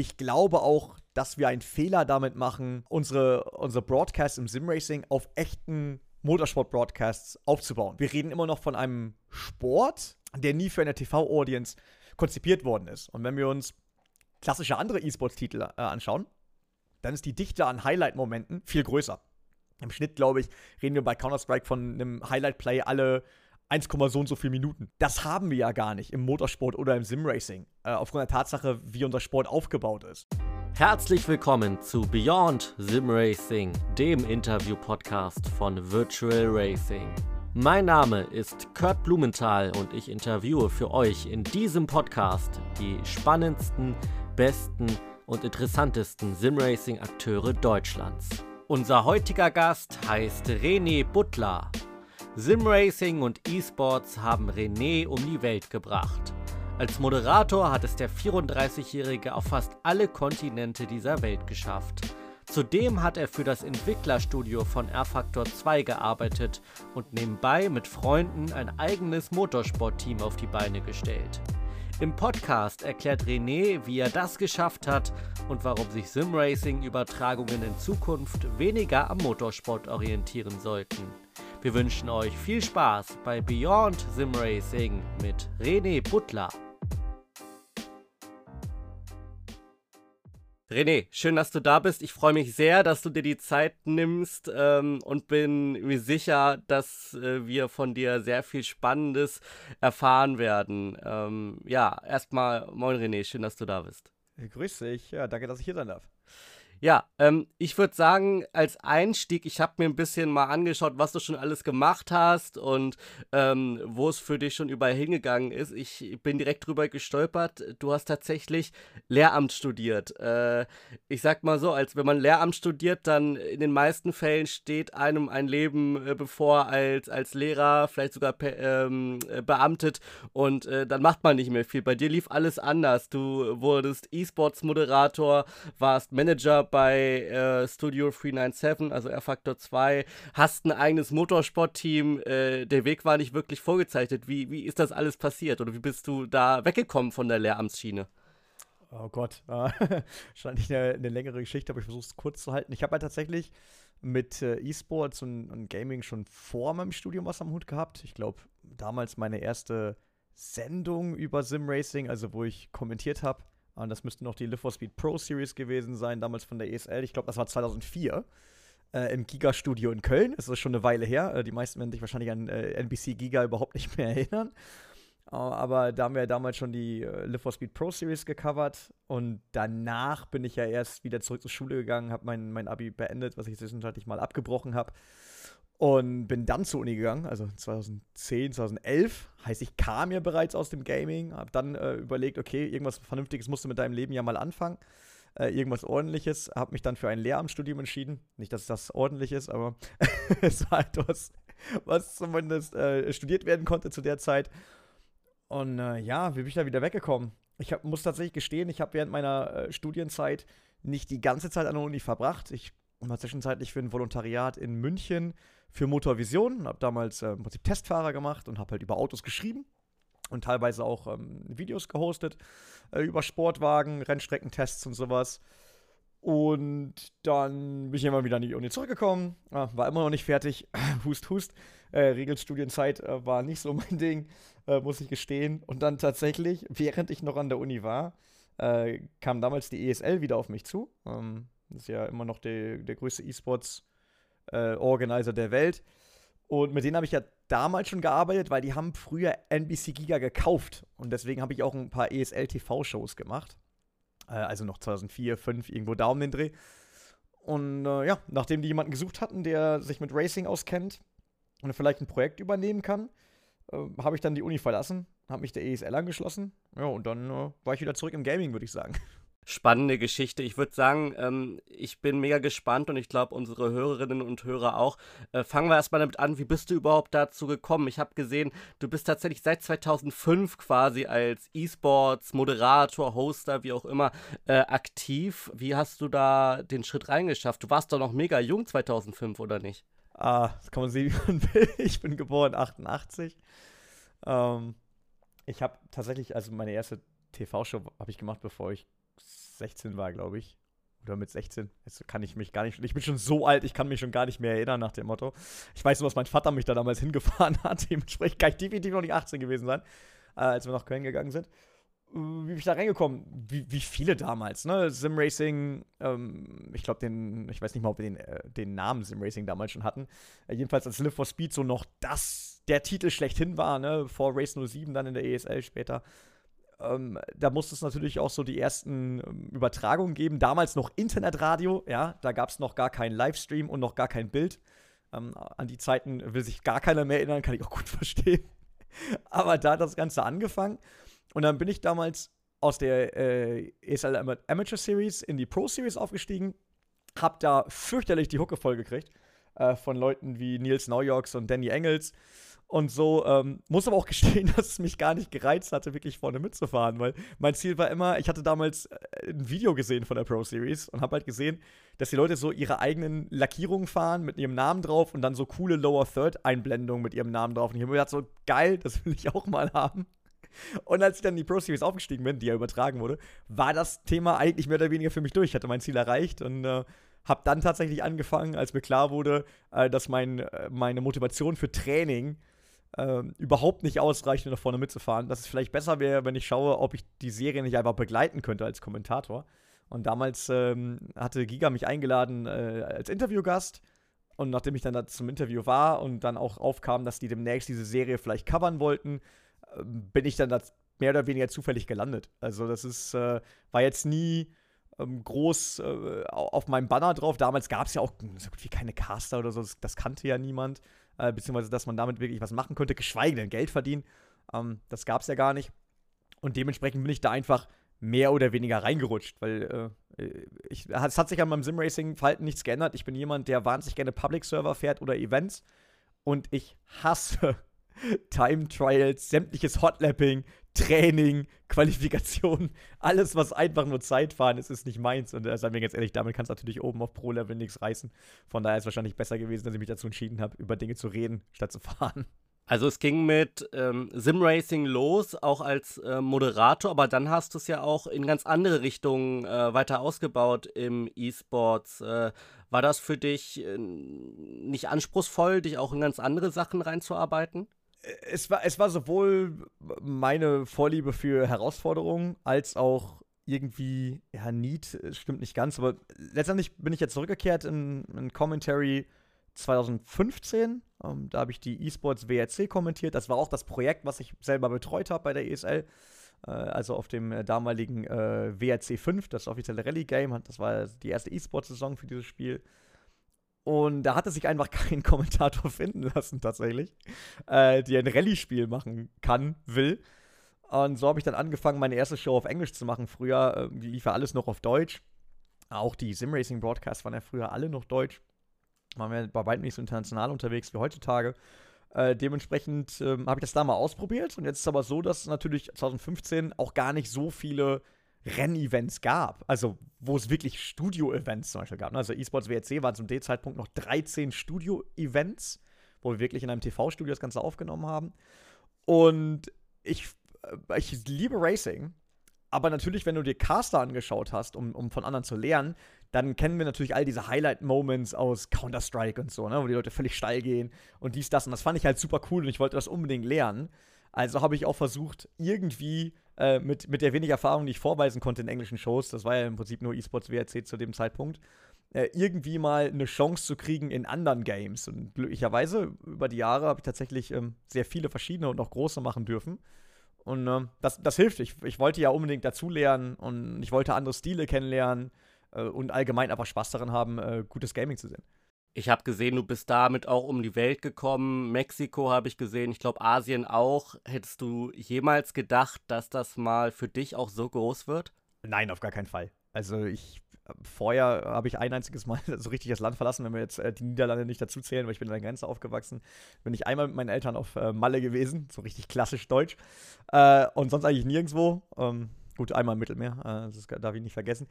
Ich glaube auch, dass wir einen Fehler damit machen, unsere, unsere Broadcasts im Simracing auf echten Motorsport-Broadcasts aufzubauen. Wir reden immer noch von einem Sport, der nie für eine TV-Audience konzipiert worden ist. Und wenn wir uns klassische andere E-Sports-Titel äh, anschauen, dann ist die Dichte an Highlight-Momenten viel größer. Im Schnitt, glaube ich, reden wir bei Counter-Strike von einem Highlight-Play alle 1, so und so viele Minuten. Das haben wir ja gar nicht im Motorsport oder im Simracing, äh, aufgrund der Tatsache, wie unser Sport aufgebaut ist. Herzlich willkommen zu Beyond Simracing, dem Interview-Podcast von Virtual Racing. Mein Name ist Kurt Blumenthal und ich interviewe für euch in diesem Podcast die spannendsten, besten und interessantesten Simracing-Akteure Deutschlands. Unser heutiger Gast heißt René Butler. Simracing und E-Sports haben René um die Welt gebracht. Als Moderator hat es der 34-Jährige auf fast alle Kontinente dieser Welt geschafft. Zudem hat er für das Entwicklerstudio von R-Factor 2 gearbeitet und nebenbei mit Freunden ein eigenes Motorsportteam auf die Beine gestellt. Im Podcast erklärt René, wie er das geschafft hat und warum sich Simracing-Übertragungen in Zukunft weniger am Motorsport orientieren sollten. Wir wünschen euch viel Spaß bei Beyond Simracing mit René Butler. René, schön, dass du da bist. Ich freue mich sehr, dass du dir die Zeit nimmst ähm, und bin mir sicher, dass äh, wir von dir sehr viel Spannendes erfahren werden. Ähm, ja, erstmal, moin René, schön, dass du da bist. Grüß dich, ja, danke, dass ich hier sein darf. Ja, ähm, ich würde sagen, als Einstieg, ich habe mir ein bisschen mal angeschaut, was du schon alles gemacht hast und ähm, wo es für dich schon überall hingegangen ist. Ich bin direkt drüber gestolpert. Du hast tatsächlich Lehramt studiert. Äh, ich sag mal so, als wenn man Lehramt studiert, dann in den meisten Fällen steht einem ein Leben äh, bevor als, als Lehrer, vielleicht sogar ähm, äh, beamtet und äh, dann macht man nicht mehr viel. Bei dir lief alles anders. Du wurdest E-Sports-Moderator, warst Manager bei äh, Studio 397, also R-Factor 2, hast ein eigenes Motorsportteam. Äh, der Weg war nicht wirklich vorgezeichnet. Wie, wie ist das alles passiert oder wie bist du da weggekommen von der Lehramtsschiene? Oh Gott, wahrscheinlich eine, eine, längere Geschichte, aber ich versuche es kurz zu halten. Ich habe halt tatsächlich mit äh, E-Sports und, und, Gaming schon vor meinem Studium was am Hut gehabt. Ich glaube, damals meine erste Sendung über Sim Racing, also wo ich kommentiert habe, das müsste noch die Live for Speed Pro Series gewesen sein, damals von der ESL. Ich glaube, das war 2004 äh, im Giga-Studio in Köln. Das ist schon eine Weile her. Äh, die meisten werden sich wahrscheinlich an äh, NBC Giga überhaupt nicht mehr erinnern. Uh, aber da haben wir ja damals schon die äh, Live for Speed Pro Series gecovert. Und danach bin ich ja erst wieder zurück zur Schule gegangen, habe mein, mein Abi beendet, was ich zwischenzeitlich mal abgebrochen habe. Und bin dann zur Uni gegangen, also 2010, 2011. Heißt, ich kam ja bereits aus dem Gaming, habe dann äh, überlegt, okay, irgendwas Vernünftiges musst du mit deinem Leben ja mal anfangen. Äh, irgendwas Ordentliches. Habe mich dann für ein Lehramtsstudium entschieden. Nicht, dass das ordentlich ist, aber es war etwas, was zumindest äh, studiert werden konnte zu der Zeit. Und äh, ja, wie bin ich da wieder weggekommen? Ich hab, muss tatsächlich gestehen, ich habe während meiner äh, Studienzeit nicht die ganze Zeit an der Uni verbracht. Ich war zwischenzeitlich für ein Volontariat in München für Motorvision, habe damals äh, im Prinzip Testfahrer gemacht und habe halt über Autos geschrieben und teilweise auch ähm, Videos gehostet äh, über Sportwagen, Rennstreckentests und sowas. Und dann bin ich immer wieder an die Uni zurückgekommen, ah, war immer noch nicht fertig, hust, hust. Äh, Regelstudienzeit äh, war nicht so mein Ding, äh, muss ich gestehen. Und dann tatsächlich, während ich noch an der Uni war, äh, kam damals die ESL wieder auf mich zu. Ähm, das ist ja immer noch die, der größte E-Sports- äh, der Welt. Und mit denen habe ich ja damals schon gearbeitet, weil die haben früher NBC Giga gekauft. Und deswegen habe ich auch ein paar ESL-TV-Shows gemacht. Äh, also noch 2004, 2005, irgendwo da um den Dreh. Und äh, ja, nachdem die jemanden gesucht hatten, der sich mit Racing auskennt und vielleicht ein Projekt übernehmen kann, äh, habe ich dann die Uni verlassen, habe mich der ESL angeschlossen. Ja, und dann äh, war ich wieder zurück im Gaming, würde ich sagen spannende Geschichte. Ich würde sagen, ähm, ich bin mega gespannt und ich glaube, unsere Hörerinnen und Hörer auch. Äh, fangen wir erstmal damit an, wie bist du überhaupt dazu gekommen? Ich habe gesehen, du bist tatsächlich seit 2005 quasi als E-Sports, Moderator, Hoster, wie auch immer, äh, aktiv. Wie hast du da den Schritt reingeschafft? Du warst doch noch mega jung 2005, oder nicht? Ah, das kann man sehen, wie man will. Ich bin geboren 88. Ähm, ich habe tatsächlich, also meine erste TV-Show habe ich gemacht, bevor ich 16 war, glaube ich. Oder mit 16. Jetzt kann ich mich gar nicht. Ich bin schon so alt, ich kann mich schon gar nicht mehr erinnern nach dem Motto. Ich weiß nur, dass mein Vater mich da damals hingefahren hat. Dementsprechend kann ich definitiv noch nicht 18 gewesen sein, äh, als wir nach Köln gegangen sind. Äh, wie bin ich da reingekommen? Wie, wie viele damals, ne? Simracing, ähm, ich glaube, den, ich weiß nicht mal, ob wir den, äh, den Namen Simracing damals schon hatten. Äh, jedenfalls als Live for Speed so noch das, der Titel schlechthin war, ne? Vor Race 07 dann in der ESL später ähm, da musste es natürlich auch so die ersten ähm, Übertragungen geben. Damals noch Internetradio, ja, da gab es noch gar keinen Livestream und noch gar kein Bild. Ähm, an die Zeiten will sich gar keiner mehr erinnern, kann ich auch gut verstehen. Aber da hat das Ganze angefangen. Und dann bin ich damals aus der äh, ESL Amateur Series in die Pro Series aufgestiegen, hab da fürchterlich die Hucke voll gekriegt äh, von Leuten wie Nils Neujoks und Danny Engels und so, ähm, muss aber auch gestehen, dass es mich gar nicht gereizt hatte, wirklich vorne mitzufahren, weil mein Ziel war immer, ich hatte damals äh, ein Video gesehen von der Pro Series und habe halt gesehen, dass die Leute so ihre eigenen Lackierungen fahren mit ihrem Namen drauf und dann so coole Lower Third Einblendungen mit ihrem Namen drauf. Und ich habe mir gedacht, so geil, das will ich auch mal haben. Und als ich dann in die Pro Series aufgestiegen bin, die ja übertragen wurde, war das Thema eigentlich mehr oder weniger für mich durch. Ich hatte mein Ziel erreicht und äh, habe dann tatsächlich angefangen, als mir klar wurde, äh, dass mein, äh, meine Motivation für Training ähm, überhaupt nicht um da vorne mitzufahren. Dass es vielleicht besser wäre, wenn ich schaue, ob ich die Serie nicht einfach begleiten könnte als Kommentator. Und damals ähm, hatte Giga mich eingeladen äh, als Interviewgast. Und nachdem ich dann da zum Interview war und dann auch aufkam, dass die demnächst diese Serie vielleicht covern wollten, äh, bin ich dann da mehr oder weniger zufällig gelandet. Also das ist, äh, war jetzt nie ähm, groß äh, auf meinem Banner drauf. Damals gab es ja auch so gut wie keine Caster oder so, das, das kannte ja niemand äh, beziehungsweise dass man damit wirklich was machen könnte, geschweige denn Geld verdienen. Ähm, das gab es ja gar nicht. Und dementsprechend bin ich da einfach mehr oder weniger reingerutscht, weil äh, ich, es hat sich an meinem Simracing-Verhalten nichts geändert. Ich bin jemand, der wahnsinnig gerne Public-Server fährt oder Events und ich hasse Time Trials, sämtliches Hotlapping, Training, Qualifikation, alles, was einfach nur Zeitfahren ist, ist nicht meins. Und äh, seien wir ganz ehrlich, damit kannst du natürlich oben auf Pro-Level nichts reißen. Von daher ist es wahrscheinlich besser gewesen, dass ich mich dazu entschieden habe, über Dinge zu reden, statt zu fahren. Also es ging mit ähm, Simracing los, auch als äh, Moderator, aber dann hast du es ja auch in ganz andere Richtungen äh, weiter ausgebaut im E-Sports. Äh, war das für dich äh, nicht anspruchsvoll, dich auch in ganz andere Sachen reinzuarbeiten? Es war, es war sowohl meine Vorliebe für Herausforderungen als auch irgendwie, ja, Need, stimmt nicht ganz, aber letztendlich bin ich jetzt zurückgekehrt in, in Commentary 2015. Ähm, da habe ich die eSports WRC kommentiert. Das war auch das Projekt, was ich selber betreut habe bei der ESL. Äh, also auf dem äh, damaligen äh, WRC 5, das offizielle Rallye-Game. Das war die erste eSports-Saison für dieses Spiel. Und da hatte sich einfach kein Kommentator finden lassen, tatsächlich, äh, die ein Rallye-Spiel machen kann, will. Und so habe ich dann angefangen, meine erste Show auf Englisch zu machen. Früher äh, lief ja alles noch auf Deutsch. Auch die Simracing-Broadcasts waren ja früher alle noch Deutsch. Waren wir bei weitem nicht so international unterwegs wie heutzutage. Äh, dementsprechend äh, habe ich das da mal ausprobiert. Und jetzt ist es aber so, dass natürlich 2015 auch gar nicht so viele Rennevents gab. Also, wo es wirklich Studio-Events zum Beispiel gab. Ne? Also, eSports WRC waren zum D-Zeitpunkt noch 13 Studio-Events, wo wir wirklich in einem TV-Studio das Ganze aufgenommen haben. Und ich, äh, ich liebe Racing. Aber natürlich, wenn du dir Caster angeschaut hast, um, um von anderen zu lernen, dann kennen wir natürlich all diese Highlight-Moments aus Counter-Strike und so, ne, wo die Leute völlig steil gehen und dies, das. Und das fand ich halt super cool und ich wollte das unbedingt lernen. Also habe ich auch versucht, irgendwie äh, mit, mit der wenig Erfahrung, die ich vorweisen konnte in englischen Shows, das war ja im Prinzip nur eSports WRC zu dem Zeitpunkt, äh, irgendwie mal eine Chance zu kriegen in anderen Games. Und glücklicherweise über die Jahre habe ich tatsächlich ähm, sehr viele verschiedene und auch große machen dürfen. Und äh, das, das hilft. Ich, ich wollte ja unbedingt dazulernen und ich wollte andere Stile kennenlernen äh, und allgemein einfach Spaß daran haben, äh, gutes Gaming zu sehen. Ich habe gesehen, du bist damit auch um die Welt gekommen. Mexiko habe ich gesehen, ich glaube Asien auch. Hättest du jemals gedacht, dass das mal für dich auch so groß wird? Nein, auf gar keinen Fall. Also ich vorher habe ich ein einziges Mal so richtig das Land verlassen, wenn wir jetzt äh, die Niederlande nicht dazu zählen, weil ich bin an der Grenze aufgewachsen. Bin ich einmal mit meinen Eltern auf äh, Malle gewesen, so richtig klassisch deutsch. Äh, und sonst eigentlich nirgendwo. Ähm, gut, einmal im Mittelmeer, äh, das darf ich nicht vergessen.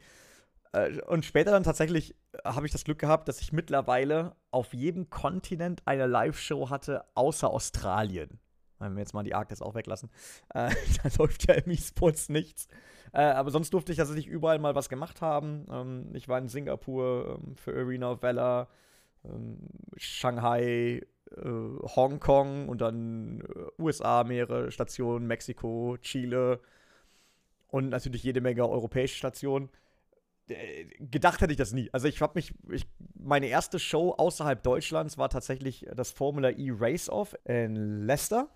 Äh, und später dann tatsächlich äh, habe ich das Glück gehabt, dass ich mittlerweile auf jedem Kontinent eine Live-Show hatte, außer Australien. wenn wir jetzt mal die Arktis auch weglassen, äh, da läuft ja im E-Sports nichts. Äh, aber sonst durfte ich tatsächlich überall mal was gemacht haben. Ähm, ich war in Singapur ähm, für Arena of Valor, ähm, Shanghai, äh, Hongkong und dann äh, USA mehrere Stationen, Mexiko, Chile und natürlich jede Menge europäische Stationen. Äh, gedacht hätte ich das nie. Also ich habe mich, ich, meine erste Show außerhalb Deutschlands war tatsächlich das Formula E Race Off in Leicester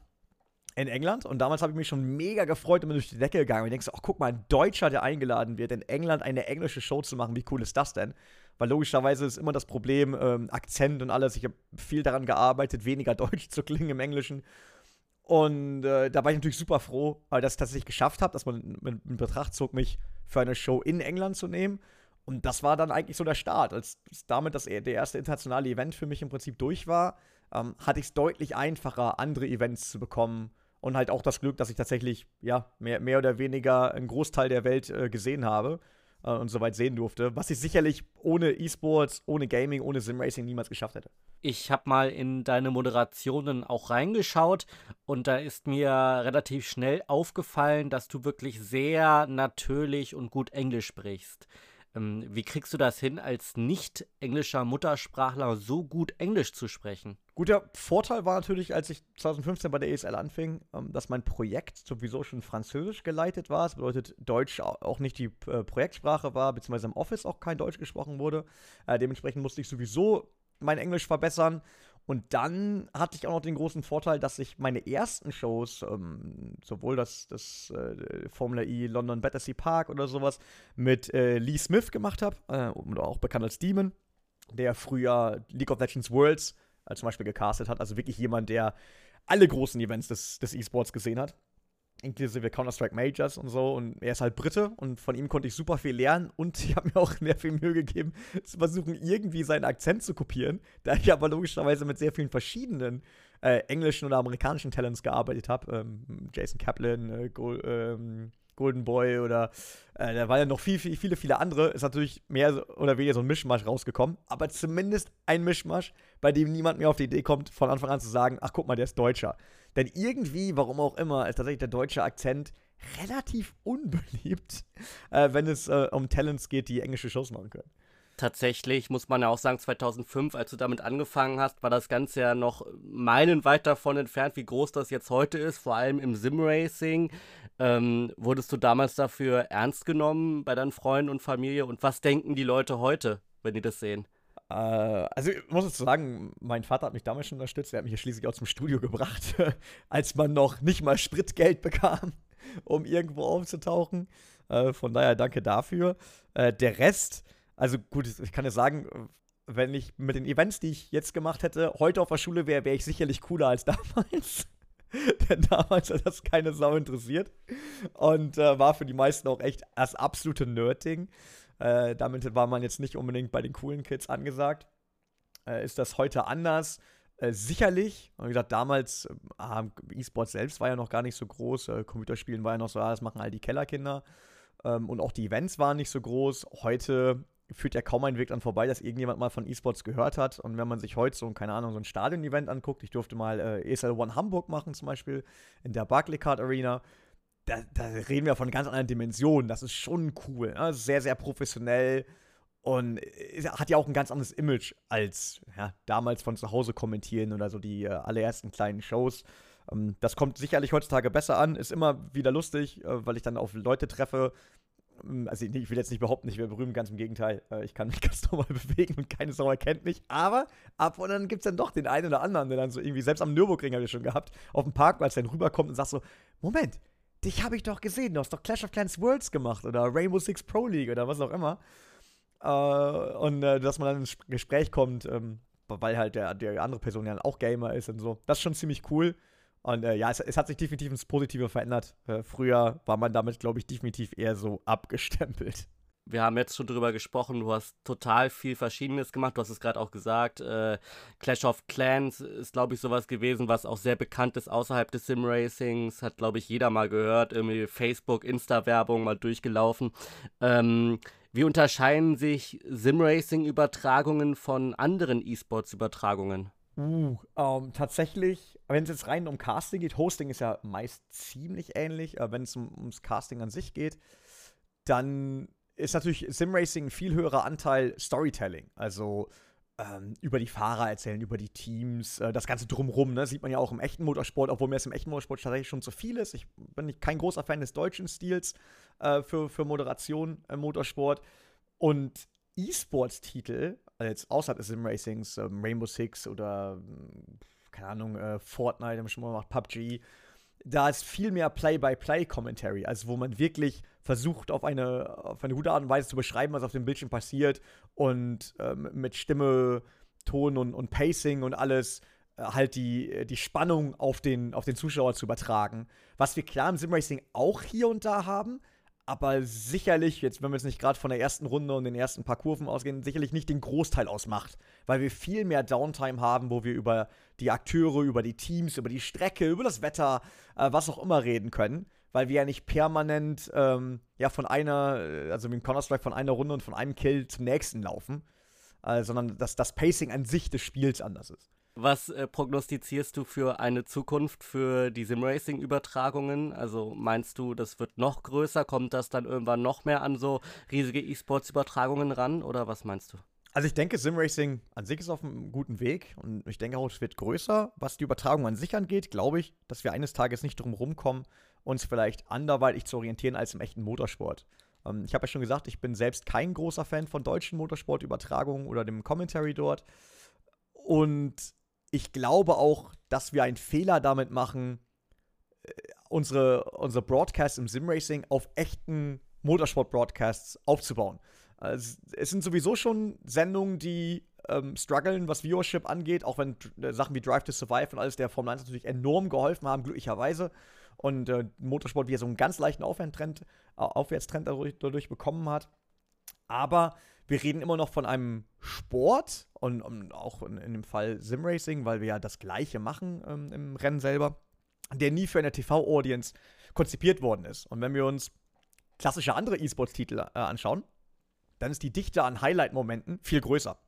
in England und damals habe ich mich schon mega gefreut und bin durch die Decke gegangen. Und ich denke ach guck mal, ein Deutscher, der eingeladen wird, in England eine englische Show zu machen, wie cool ist das denn? Weil logischerweise ist immer das Problem, ähm, Akzent und alles. Ich habe viel daran gearbeitet, weniger Deutsch zu klingen im Englischen. Und äh, da war ich natürlich super froh, weil das tatsächlich geschafft habe, dass man in Betracht zog, mich für eine Show in England zu nehmen. Und das war dann eigentlich so der Start. Als damit das, der erste internationale Event für mich im Prinzip durch war, ähm, hatte ich es deutlich einfacher, andere Events zu bekommen. Und halt auch das Glück, dass ich tatsächlich, ja, mehr, mehr oder weniger einen Großteil der Welt äh, gesehen habe äh, und soweit sehen durfte, was ich sicherlich ohne E-Sports, ohne Gaming, ohne Simracing niemals geschafft hätte. Ich habe mal in deine Moderationen auch reingeschaut und da ist mir relativ schnell aufgefallen, dass du wirklich sehr natürlich und gut Englisch sprichst. Ähm, wie kriegst du das hin, als nicht englischer Muttersprachler so gut Englisch zu sprechen? Guter Vorteil war natürlich, als ich 2015 bei der ESL anfing, ähm, dass mein Projekt sowieso schon französisch geleitet war. Das bedeutet, Deutsch auch nicht die äh, Projektsprache war, beziehungsweise im Office auch kein Deutsch gesprochen wurde. Äh, dementsprechend musste ich sowieso mein Englisch verbessern und dann hatte ich auch noch den großen Vorteil, dass ich meine ersten Shows, ähm, sowohl das, das äh, Formula E London Battersea Park oder sowas, mit äh, Lee Smith gemacht habe, äh, auch bekannt als Demon, der früher League of Legends Worlds zum Beispiel gecastet hat. Also wirklich jemand, der alle großen Events des, des E-Sports gesehen hat inklusive Counter-Strike Majors und so. Und er ist halt Brite und von ihm konnte ich super viel lernen. Und ich habe mir auch sehr viel Mühe gegeben, zu versuchen, irgendwie seinen Akzent zu kopieren. Da ich aber logischerweise mit sehr vielen verschiedenen äh, englischen oder amerikanischen Talents gearbeitet habe. Ähm, Jason Kaplan, äh, Gold, ähm, Golden Boy oder äh, da waren ja noch viel, viel, viele, viele andere. Ist natürlich mehr oder weniger so ein Mischmasch rausgekommen. Aber zumindest ein Mischmasch, bei dem niemand mehr auf die Idee kommt, von Anfang an zu sagen: Ach, guck mal, der ist Deutscher. Denn irgendwie, warum auch immer, ist tatsächlich der deutsche Akzent relativ unbeliebt, äh, wenn es äh, um Talents geht, die englische Shows machen können. Tatsächlich muss man ja auch sagen, 2005, als du damit angefangen hast, war das Ganze ja noch meilenweit davon entfernt, wie groß das jetzt heute ist, vor allem im Simracing. Ähm, wurdest du damals dafür ernst genommen bei deinen Freunden und Familie? Und was denken die Leute heute, wenn die das sehen? Äh, also ich muss jetzt sagen, mein Vater hat mich damals schon unterstützt. Er hat mich ja schließlich auch zum Studio gebracht, als man noch nicht mal Spritgeld bekam, um irgendwo aufzutauchen. Äh, von daher danke dafür. Äh, der Rest, also gut, ich kann ja sagen, wenn ich mit den Events, die ich jetzt gemacht hätte, heute auf der Schule wäre, wäre ich sicherlich cooler als damals. Denn damals hat das keine Sau interessiert. Und äh, war für die meisten auch echt das absolute Nerding. Äh, damit war man jetzt nicht unbedingt bei den coolen Kids angesagt. Äh, ist das heute anders? Äh, sicherlich. Wie gesagt, damals, äh, E-Sport selbst war ja noch gar nicht so groß. Äh, Computerspielen war ja noch so, ah, das machen all die Kellerkinder. Ähm, und auch die Events waren nicht so groß. Heute führt ja kaum ein Weg dann vorbei, dass irgendjemand mal von E-Sports gehört hat. Und wenn man sich heute so, keine Ahnung, so ein Stadion-Event anguckt, ich durfte mal äh, ESL One Hamburg machen, zum Beispiel in der Barclaycard Arena da, da, reden wir von ganz anderen Dimensionen. Das ist schon cool. Ne? Sehr, sehr professionell und hat ja auch ein ganz anderes Image als ja, damals von zu Hause kommentieren oder so die äh, allerersten kleinen Shows. Ähm, das kommt sicherlich heutzutage besser an, ist immer wieder lustig, äh, weil ich dann auf Leute treffe. Ähm, also ich will jetzt nicht behaupten, ich wäre berühmt, ganz im Gegenteil. Äh, ich kann mich ganz normal bewegen und keine Sau erkennt mich. Aber ab und dann gibt es dann doch den einen oder anderen, der dann so irgendwie, selbst am Nürburgring habe ich schon gehabt, auf dem Parkplatz dann rüberkommt und sagt so, Moment, dich habe ich doch gesehen, du hast doch Clash of Clans Worlds gemacht oder Rainbow Six Pro League oder was auch immer. Äh, und äh, dass man dann ins Gespräch kommt, ähm, weil halt der, der andere Person ja auch Gamer ist und so. Das ist schon ziemlich cool. Und äh, ja, es, es, hat sich definitiv ins Positive verändert. Äh, früher war man damit, glaube ich, definitiv eher so abgestempelt wir haben jetzt schon drüber gesprochen, du hast total viel Verschiedenes gemacht. Du hast es gerade auch gesagt. Äh, Clash of Clans ist, glaube ich, sowas gewesen, was auch sehr bekannt ist außerhalb des Sim-Racings. Hat, glaube ich, jeder mal gehört. Irgendwie Facebook, Insta-Werbung mal durchgelaufen. Ähm, wie unterscheiden sich Sim-Racing-Übertragungen von anderen E-Sports-Übertragungen? Uh, ähm, tatsächlich, wenn es jetzt rein um Casting geht, Hosting ist ja meist ziemlich ähnlich, äh, wenn es um, ums Casting an sich geht, dann ist natürlich Simracing ein viel höherer Anteil Storytelling. Also ähm, über die Fahrer erzählen, über die Teams, äh, das Ganze drumrum, ne? sieht man ja auch im echten Motorsport, obwohl mir das im echten Motorsport tatsächlich schon zu viel ist. Ich bin kein großer Fan des deutschen Stils äh, für, für Moderation im Motorsport. Und E-Sports-Titel, also jetzt außerhalb des Sim-Racings, ähm, Rainbow Six oder, hm, keine Ahnung, äh, Fortnite, haben wir schon mal gemacht, PUBG, da ist viel mehr Play-by-Play-Commentary, also wo man wirklich versucht, auf eine, auf eine gute Art und Weise zu beschreiben, was auf dem Bildschirm passiert und ähm, mit Stimme, Ton und, und Pacing und alles äh, halt die, die Spannung auf den, auf den Zuschauer zu übertragen. Was wir klar im Simracing auch hier und da haben, aber sicherlich, jetzt wenn wir jetzt nicht gerade von der ersten Runde und den ersten paar Kurven ausgehen, sicherlich nicht den Großteil ausmacht, weil wir viel mehr Downtime haben, wo wir über die Akteure, über die Teams, über die Strecke, über das Wetter, äh, was auch immer reden können, weil wir ja nicht permanent ähm, ja von einer, äh, also mit Counter-Strike von einer Runde und von einem Kill zum nächsten laufen, äh, sondern dass das Pacing an sich des Spiels anders ist. Was äh, prognostizierst du für eine Zukunft für die Simracing-Übertragungen? Also meinst du, das wird noch größer? Kommt das dann irgendwann noch mehr an so riesige E-Sports-Übertragungen ran? Oder was meinst du? Also ich denke, Simracing an sich ist auf einem guten Weg und ich denke auch, es wird größer. Was die Übertragung an sich angeht, glaube ich, dass wir eines Tages nicht drum rumkommen, uns vielleicht anderweitig zu orientieren als im echten Motorsport. Ähm, ich habe ja schon gesagt, ich bin selbst kein großer Fan von deutschen Motorsportübertragungen oder dem Commentary dort. Und ich glaube auch, dass wir einen Fehler damit machen, äh, unsere, unsere Broadcasts im Simracing auf echten Motorsport-Broadcasts aufzubauen. Also, es sind sowieso schon Sendungen, die ähm, strugglen, was Viewership angeht, auch wenn äh, Sachen wie Drive to Survive und alles der Formel 1 natürlich enorm geholfen haben, glücklicherweise. Und äh, Motorsport wieder so einen ganz leichten Aufwärtstrend, Aufwärtstrend dadurch, dadurch bekommen hat. Aber wir reden immer noch von einem Sport und, und auch in, in, dem Fall Simracing, weil wir ja das Gleiche machen ähm, im Rennen selber, der nie für eine TV-Audience konzipiert worden ist. Und wenn wir uns klassische andere E-Sports-Titel äh, anschauen, dann ist die Dichte an Highlight-Momenten viel größer.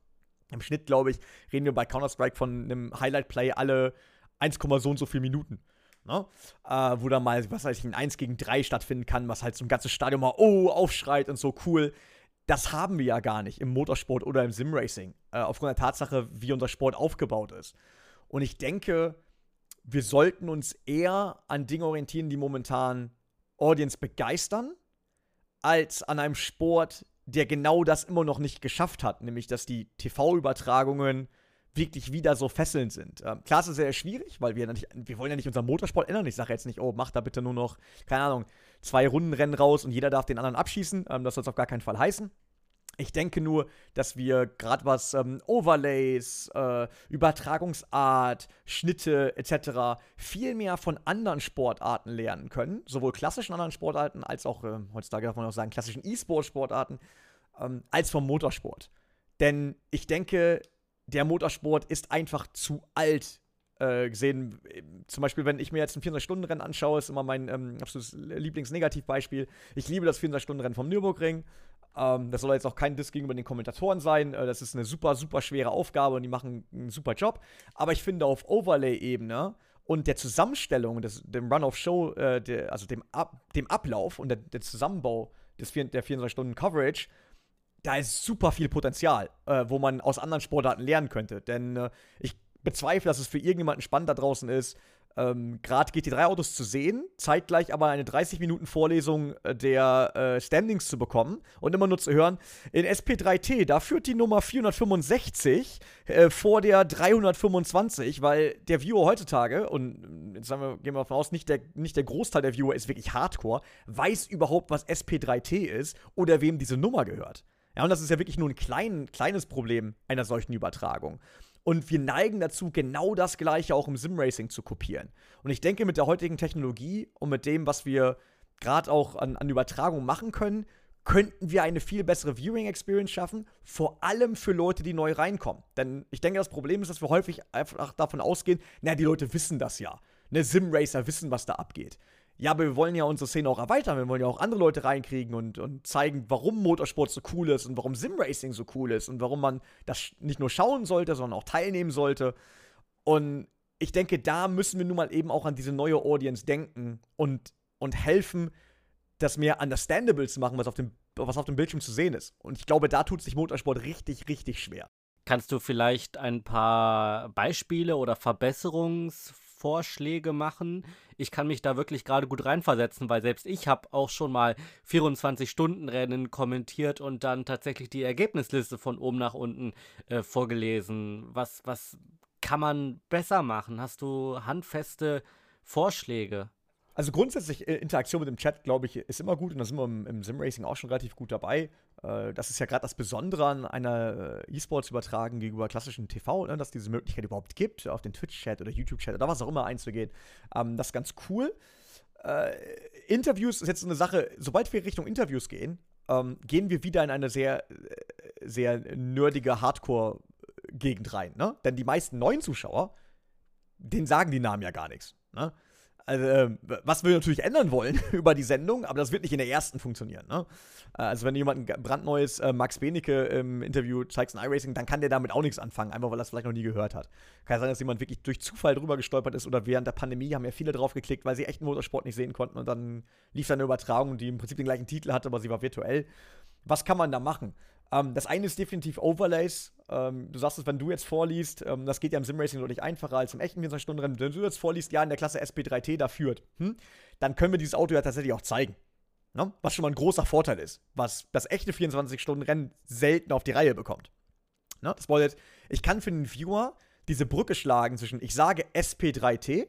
Im Schnitt, glaube ich, reden wir bei Counter-Strike von einem Highlight-Play alle 1, so und so viele Minuten. Ne? Äh, wo dann mal, was weiß ich, ein 1 gegen 3 stattfinden kann, was halt so ein ganzes Stadion mal, oh, aufschreit und so cool. Das haben wir ja gar nicht im Motorsport oder im Simracing, äh, aufgrund der Tatsache, wie unser Sport aufgebaut ist. Und ich denke, wir sollten uns eher an Dinge orientieren, die momentan Audience begeistern, als an einem Sport, der genau das immer noch nicht geschafft hat, nämlich dass die TV-Übertragungen wirklich wieder so fesselnd sind. Ähm, klar ist es sehr schwierig, weil wir, nicht, wir wollen ja nicht unseren Motorsport ändern. Ich sage jetzt nicht, oh, mach da bitte nur noch, keine Ahnung, zwei Rundenrennen raus und jeder darf den anderen abschießen. Ähm, das soll es auf gar keinen Fall heißen. Ich denke nur, dass wir gerade was ähm, Overlays, äh, Übertragungsart, Schnitte etc. viel mehr von anderen Sportarten lernen können. Sowohl klassischen anderen Sportarten als auch, äh, heutzutage darf man auch sagen, klassischen E-Sport-Sportarten, ähm, als vom Motorsport. Denn ich denke, der Motorsport ist einfach zu alt äh, gesehen. Zum Beispiel, wenn ich mir jetzt ein 24-Stunden-Rennen anschaue, ist immer mein ähm, absolutes Lieblingsnegativbeispiel. Ich liebe das 24-Stunden-Rennen vom Nürburgring. Ähm, das soll jetzt auch kein Diss gegenüber den Kommentatoren sein. Äh, das ist eine super, super schwere Aufgabe und die machen einen super Job. Aber ich finde auf Overlay-Ebene und der Zusammenstellung, des, dem Run-of-Show, äh, also dem, Ab dem Ablauf und der, der Zusammenbau des, der 24-Stunden-Coverage, da ist super viel Potenzial, äh, wo man aus anderen Sportarten lernen könnte. Denn äh, ich bezweifle, dass es für irgendjemanden spannend da draußen ist, ähm, gerade GT3-Autos zu sehen, zeitgleich aber eine 30-Minuten-Vorlesung äh, der äh, Standings zu bekommen und immer nur zu hören, in SP3T, da führt die Nummer 465 äh, vor der 325, weil der Viewer heutzutage, und jetzt wir, gehen wir davon aus, nicht der, nicht der Großteil der Viewer ist wirklich Hardcore, weiß überhaupt, was SP3T ist oder wem diese Nummer gehört. Ja, und das ist ja wirklich nur ein klein, kleines Problem einer solchen Übertragung. Und wir neigen dazu, genau das Gleiche auch im Simracing zu kopieren. Und ich denke, mit der heutigen Technologie und mit dem, was wir gerade auch an, an Übertragung machen können, könnten wir eine viel bessere Viewing-Experience schaffen, vor allem für Leute, die neu reinkommen. Denn ich denke, das Problem ist, dass wir häufig einfach davon ausgehen, na, die Leute wissen das ja. Ne, Simracer wissen, was da abgeht ja, aber wir wollen ja unsere Szene auch erweitern, wir wollen ja auch andere Leute reinkriegen und, und zeigen, warum Motorsport so cool ist und warum Simracing so cool ist und warum man das nicht nur schauen sollte, sondern auch teilnehmen sollte. Und ich denke, da müssen wir nun mal eben auch an diese neue Audience denken und, und helfen, das mehr understandable zu machen, was auf, dem, was auf dem Bildschirm zu sehen ist. Und ich glaube, da tut sich Motorsport richtig, richtig schwer. Kannst du vielleicht ein paar Beispiele oder Verbesserungsvorschläge machen? Ich kann mich da wirklich gerade gut reinversetzen, weil selbst ich habe auch schon mal 24-Stunden-Rennen kommentiert und dann tatsächlich die Ergebnisliste von oben nach unten äh, vorgelesen. Was, was kann man besser machen? Hast du handfeste Vorschläge? Also grundsätzlich äh, Interaktion mit dem Chat, glaube ich, ist immer gut und da sind wir im, im Sim-Racing auch schon relativ gut dabei. Äh, das ist ja gerade das Besondere an einer äh, E-Sports-Übertragung gegenüber klassischen TV, ne, dass diese Möglichkeit überhaupt gibt, auf den Twitch-Chat oder YouTube-Chat oder was auch immer einzugehen. Ähm, das ist ganz cool. Äh, Interviews ist jetzt so eine Sache, sobald wir Richtung Interviews gehen, ähm, gehen wir wieder in eine sehr, äh, sehr nerdige Hardcore-Gegend rein. Ne? Denn die meisten neuen Zuschauer, denen sagen die Namen ja gar nichts. Ne? Also, äh, was wir natürlich ändern wollen über die Sendung, aber das wird nicht in der ersten funktionieren. Ne? Äh, also, wenn jemand ein brandneues äh, Max Benecke im Interview zeigst in iRacing, dann kann der damit auch nichts anfangen, einfach weil er es vielleicht noch nie gehört hat. Kann sein, dass jemand wirklich durch Zufall drüber gestolpert ist oder während der Pandemie haben ja viele drauf geklickt, weil sie echten Motorsport nicht sehen konnten und dann lief da eine Übertragung, die im Prinzip den gleichen Titel hatte, aber sie war virtuell. Was kann man da machen? Ähm, das eine ist definitiv Overlays. Ähm, du sagst es, wenn du jetzt vorliest, ähm, das geht ja im Simracing deutlich einfacher als im echten 24-Stunden-Rennen. Wenn du jetzt vorliest, ja, in der Klasse SP3T da führt, hm, dann können wir dieses Auto ja tatsächlich auch zeigen. Ne? Was schon mal ein großer Vorteil ist, was das echte 24-Stunden-Rennen selten auf die Reihe bekommt. Ne? Das bedeutet, ich kann für den Viewer diese Brücke schlagen zwischen, ich sage SP3T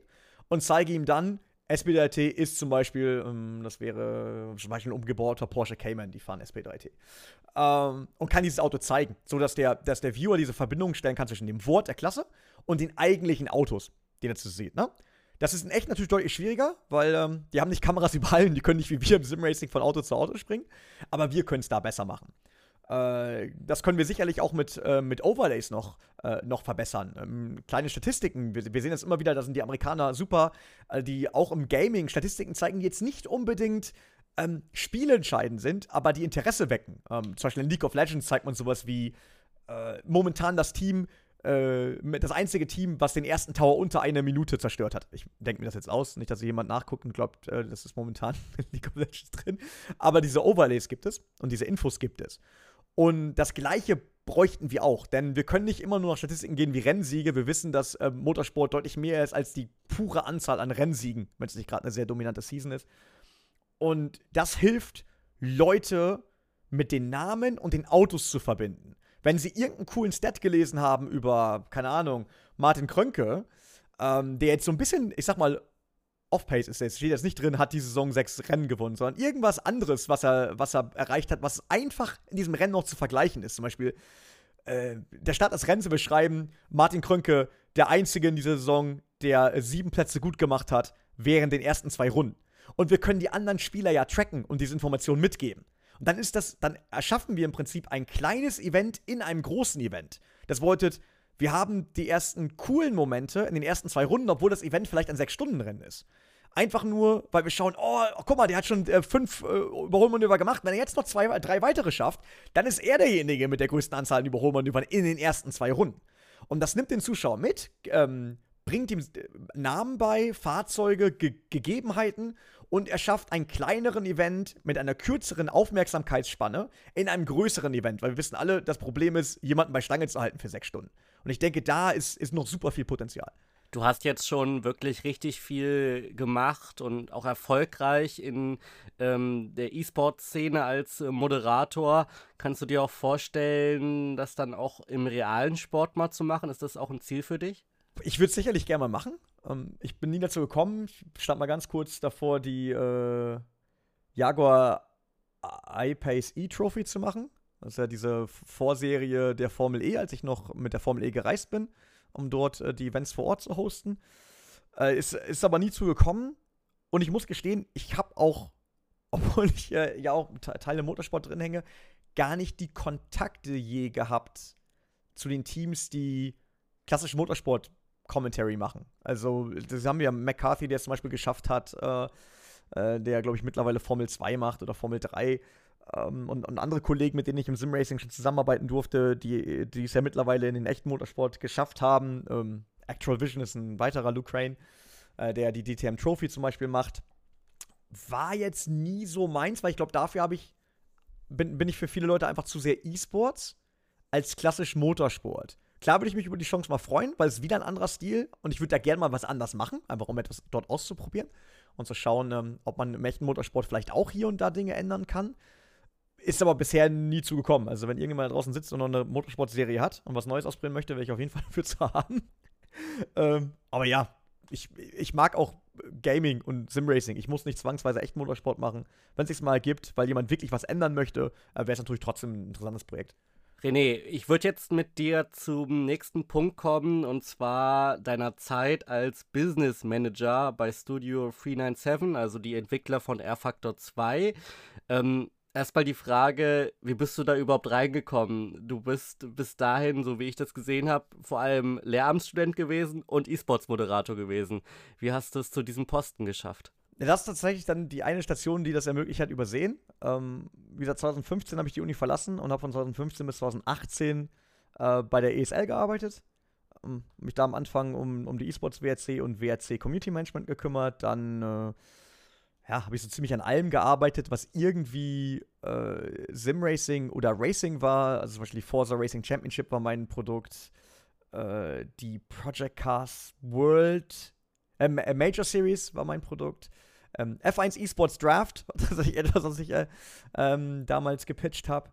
und zeige ihm dann, SP3T ist zum Beispiel, ähm, das wäre zum Beispiel ein umgebauter Porsche Cayman, die fahren SP3T. Ähm, und kann dieses Auto zeigen, sodass der, dass der Viewer diese Verbindung stellen kann zwischen dem Wort der Klasse und den eigentlichen Autos, die er zu sieht. Ne? Das ist in echt natürlich deutlich schwieriger, weil ähm, die haben nicht Kameras überall und die können nicht wie wir im Simracing von Auto zu Auto springen. Aber wir können es da besser machen. Äh, das können wir sicherlich auch mit, äh, mit Overlays noch, äh, noch verbessern. Ähm, kleine Statistiken, wir, wir, sehen jetzt immer wieder, da sind die Amerikaner super, äh, die auch im Gaming Statistiken zeigen, die jetzt nicht unbedingt ähm, spielentscheidend sind, aber die Interesse wecken. Ähm, zum Beispiel in League of Legends zeigt man sowas wie äh, momentan das Team, das einzige Team, was den ersten Tower unter einer Minute zerstört hat. Ich denke mir das jetzt aus, nicht, dass jemand nachguckt und glaubt, das ist momentan in League of Legends drin. Aber diese Overlays gibt es und diese Infos gibt es. Und das Gleiche bräuchten wir auch, denn wir können nicht immer nur nach Statistiken gehen wie Rennsiege. Wir wissen, dass äh, Motorsport deutlich mehr ist als die pure Anzahl an Rennsiegen, wenn es nicht gerade eine sehr dominante Season ist. Und das hilft, Leute mit den Namen und den Autos zu verbinden. Wenn sie irgendeinen coolen Stat gelesen haben über, keine Ahnung, Martin Krönke, ähm, der jetzt so ein bisschen, ich sag mal, Off-Pace ist jetzt, steht jetzt nicht drin, hat die Saison sechs Rennen gewonnen, sondern irgendwas anderes, was er, was er erreicht hat, was einfach in diesem Rennen noch zu vergleichen ist. Zum Beispiel, äh, der Start des Rennens zu beschreiben, Martin Krönke, der Einzige in dieser Saison, der sieben Plätze gut gemacht hat, während den ersten zwei Runden. Und wir können die anderen Spieler ja tracken und diese Informationen mitgeben. Und dann ist das, dann erschaffen wir im Prinzip ein kleines Event in einem großen Event. Das bedeutet, wir haben die ersten coolen Momente in den ersten zwei Runden, obwohl das Event vielleicht ein Sechs-Stunden-Rennen ist. Einfach nur, weil wir schauen, oh, oh guck mal, der hat schon äh, fünf äh, Überholmanöver gemacht. Wenn er jetzt noch zwei, drei weitere schafft, dann ist er derjenige mit der größten Anzahl an Überholmanövern in den ersten zwei Runden. Und das nimmt den Zuschauer mit, ähm, bringt ihm äh, Namen bei, Fahrzeuge, Ge Gegebenheiten und er schafft einen kleineren Event mit einer kürzeren Aufmerksamkeitsspanne in einem größeren Event, weil wir wissen alle, das Problem ist, jemanden bei Stange zu halten für sechs Stunden. Und ich denke, da ist, ist noch super viel Potenzial. Du hast jetzt schon wirklich richtig viel gemacht und auch erfolgreich in ähm, der E-Sport-Szene als äh, Moderator. Kannst du dir auch vorstellen, das dann auch im realen Sport mal zu machen? Ist das auch ein Ziel für dich? Ich würde es sicherlich gerne mal machen. Ähm, ich bin nie dazu gekommen. Ich stand mal ganz kurz davor, die äh, Jaguar I-Pace E-Trophy zu machen. Das ist ja diese Vorserie der Formel E, als ich noch mit der Formel E gereist bin um dort äh, die Events vor Ort zu hosten. Äh, ist, ist aber nie zugekommen. Und ich muss gestehen, ich habe auch, obwohl ich äh, ja auch Teile Motorsport drin hänge, gar nicht die Kontakte je gehabt zu den Teams, die klassisch Motorsport Commentary machen. Also, das haben wir McCarthy, der es zum Beispiel geschafft hat, äh, äh, der, glaube ich, mittlerweile Formel 2 macht oder Formel 3 ähm, und, und, andere Kollegen, mit denen ich im Simracing schon zusammenarbeiten durfte, die, die es ja mittlerweile in den echten Motorsport geschafft haben. Ähm, Actual Vision ist ein weiterer Luke Crane, äh, der die DTM Trophy zum Beispiel macht. War jetzt nie so meins, weil ich glaube, dafür habe ich, bin, bin ich für viele Leute einfach zu sehr E-Sports als klassisch Motorsport. Klar würde ich mich über die Chance mal freuen, weil es wieder ein anderer Stil und ich würde da gerne mal was anders machen, einfach um etwas dort auszuprobieren und zu schauen, ähm, ob man im echten Motorsport vielleicht auch hier und da Dinge ändern kann. Ist aber bisher nie zugekommen. Also, wenn irgendjemand da draußen sitzt und noch eine Motorsportserie hat und was Neues ausprobieren möchte, wäre ich auf jeden Fall dafür zu haben. ähm, aber ja, ich, ich mag auch Gaming und Simracing. Ich muss nicht zwangsweise echt Motorsport machen. Wenn es sich mal gibt, weil jemand wirklich was ändern möchte, äh, wäre es natürlich trotzdem ein interessantes Projekt. René, ich würde jetzt mit dir zum nächsten Punkt kommen und zwar deiner Zeit als Business Manager bei Studio 397, also die Entwickler von R Factor 2. Ähm, erstmal die Frage, wie bist du da überhaupt reingekommen? Du bist bis dahin, so wie ich das gesehen habe, vor allem Lehramtsstudent gewesen und E-Sports-Moderator gewesen. Wie hast du es zu diesem Posten geschafft? Das ist tatsächlich dann die eine Station, die das ermöglicht hat, übersehen. Ähm, wie gesagt, 2015 habe ich die Uni verlassen und habe von 2015 bis 2018 äh, bei der ESL gearbeitet. Ähm, mich da am Anfang um, um die E-Sports WRC und WRC Community Management gekümmert. Dann äh, ja, habe ich so ziemlich an allem gearbeitet, was irgendwie äh, Sim-Racing oder Racing war. Also zum Beispiel die Forza Racing Championship war mein Produkt. Äh, die Project Cars World äh, Major Series war mein Produkt. Ähm, F1 Esports Draft, das ist etwas, was ich äh, ähm, damals gepitcht habe.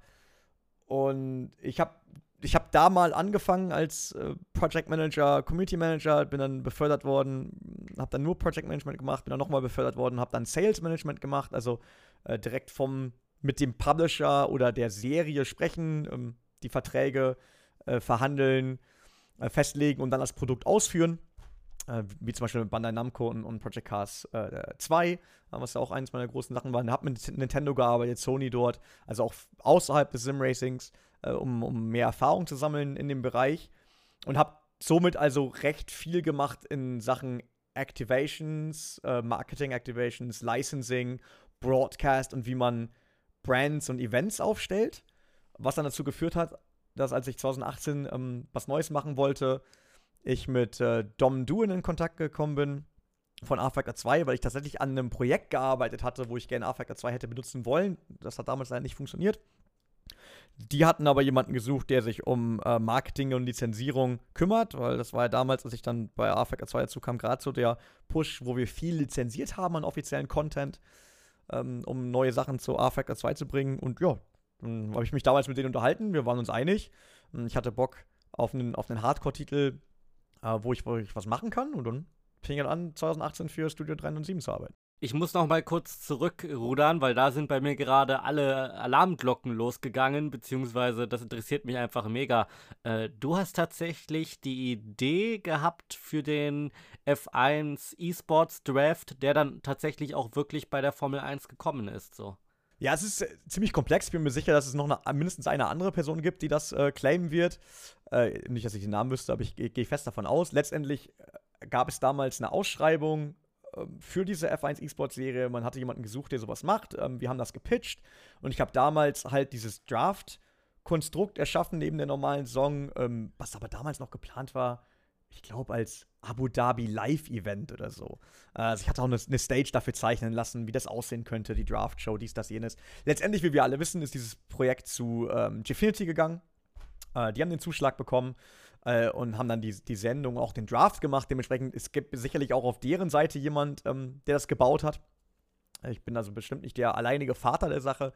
Und ich habe ich hab da mal angefangen als äh, Project Manager, Community Manager, bin dann befördert worden, habe dann nur Project Management gemacht, bin dann nochmal befördert worden, habe dann Sales Management gemacht, also äh, direkt vom mit dem Publisher oder der Serie sprechen, ähm, die Verträge äh, verhandeln, äh, festlegen und dann das Produkt ausführen wie zum Beispiel mit Bandai Namco und, und Project Cars äh, 2, was ja auch eines meiner großen Sachen war. Ich habe mit Nintendo gearbeitet, Sony dort, also auch außerhalb des Sim-Racings, äh, um, um mehr Erfahrung zu sammeln in dem Bereich. Und habe somit also recht viel gemacht in Sachen Activations, äh, Marketing Activations, Licensing, Broadcast und wie man Brands und Events aufstellt. Was dann dazu geführt hat, dass als ich 2018 ähm, was Neues machen wollte, ich mit äh, Dom Duen in Kontakt gekommen bin von A-Factor 2, weil ich tatsächlich an einem Projekt gearbeitet hatte, wo ich gerne A-Factor 2 hätte benutzen wollen. Das hat damals leider nicht funktioniert. Die hatten aber jemanden gesucht, der sich um äh, Marketing und Lizenzierung kümmert, weil das war ja damals, als ich dann bei A-Factor 2 dazu kam, gerade so der Push, wo wir viel lizenziert haben an offiziellen Content, ähm, um neue Sachen zu A-Factor 2 zu bringen. Und ja, habe ich mich damals mit denen unterhalten, wir waren uns einig. Ich hatte Bock auf einen, auf einen Hardcore-Titel, äh, wo, ich, wo ich was machen kann. Und dann fing ich an, 2018 für Studio 307 zu arbeiten. Ich muss noch mal kurz zurückrudern, weil da sind bei mir gerade alle Alarmglocken losgegangen, beziehungsweise das interessiert mich einfach mega. Äh, du hast tatsächlich die Idee gehabt für den F1 Esports Draft, der dann tatsächlich auch wirklich bei der Formel 1 gekommen ist, so. Ja, es ist äh, ziemlich komplex. Ich bin mir sicher, dass es noch eine, mindestens eine andere Person gibt, die das äh, claimen wird. Äh, nicht, dass ich den Namen wüsste, aber ich, ich gehe fest davon aus. Letztendlich äh, gab es damals eine Ausschreibung ähm, für diese F1 E-Sport-Serie. Man hatte jemanden gesucht, der sowas macht. Ähm, wir haben das gepitcht und ich habe damals halt dieses Draft-Konstrukt erschaffen neben der normalen Song, ähm, was aber damals noch geplant war ich glaube, als Abu Dhabi Live-Event oder so. Also ich hatte auch eine, Stage dafür zeichnen lassen, wie das aussehen könnte, die Draft-Show, dies, das, jenes. Letztendlich, wie wir alle wissen, ist dieses Projekt zu ähm, Gfinity gegangen. Äh, die haben den Zuschlag bekommen äh, und haben dann die, die Sendung, auch den Draft gemacht. Dementsprechend, es gibt sicherlich auch auf deren Seite jemand, ähm, der das gebaut hat. Ich bin also bestimmt nicht der alleinige Vater der Sache.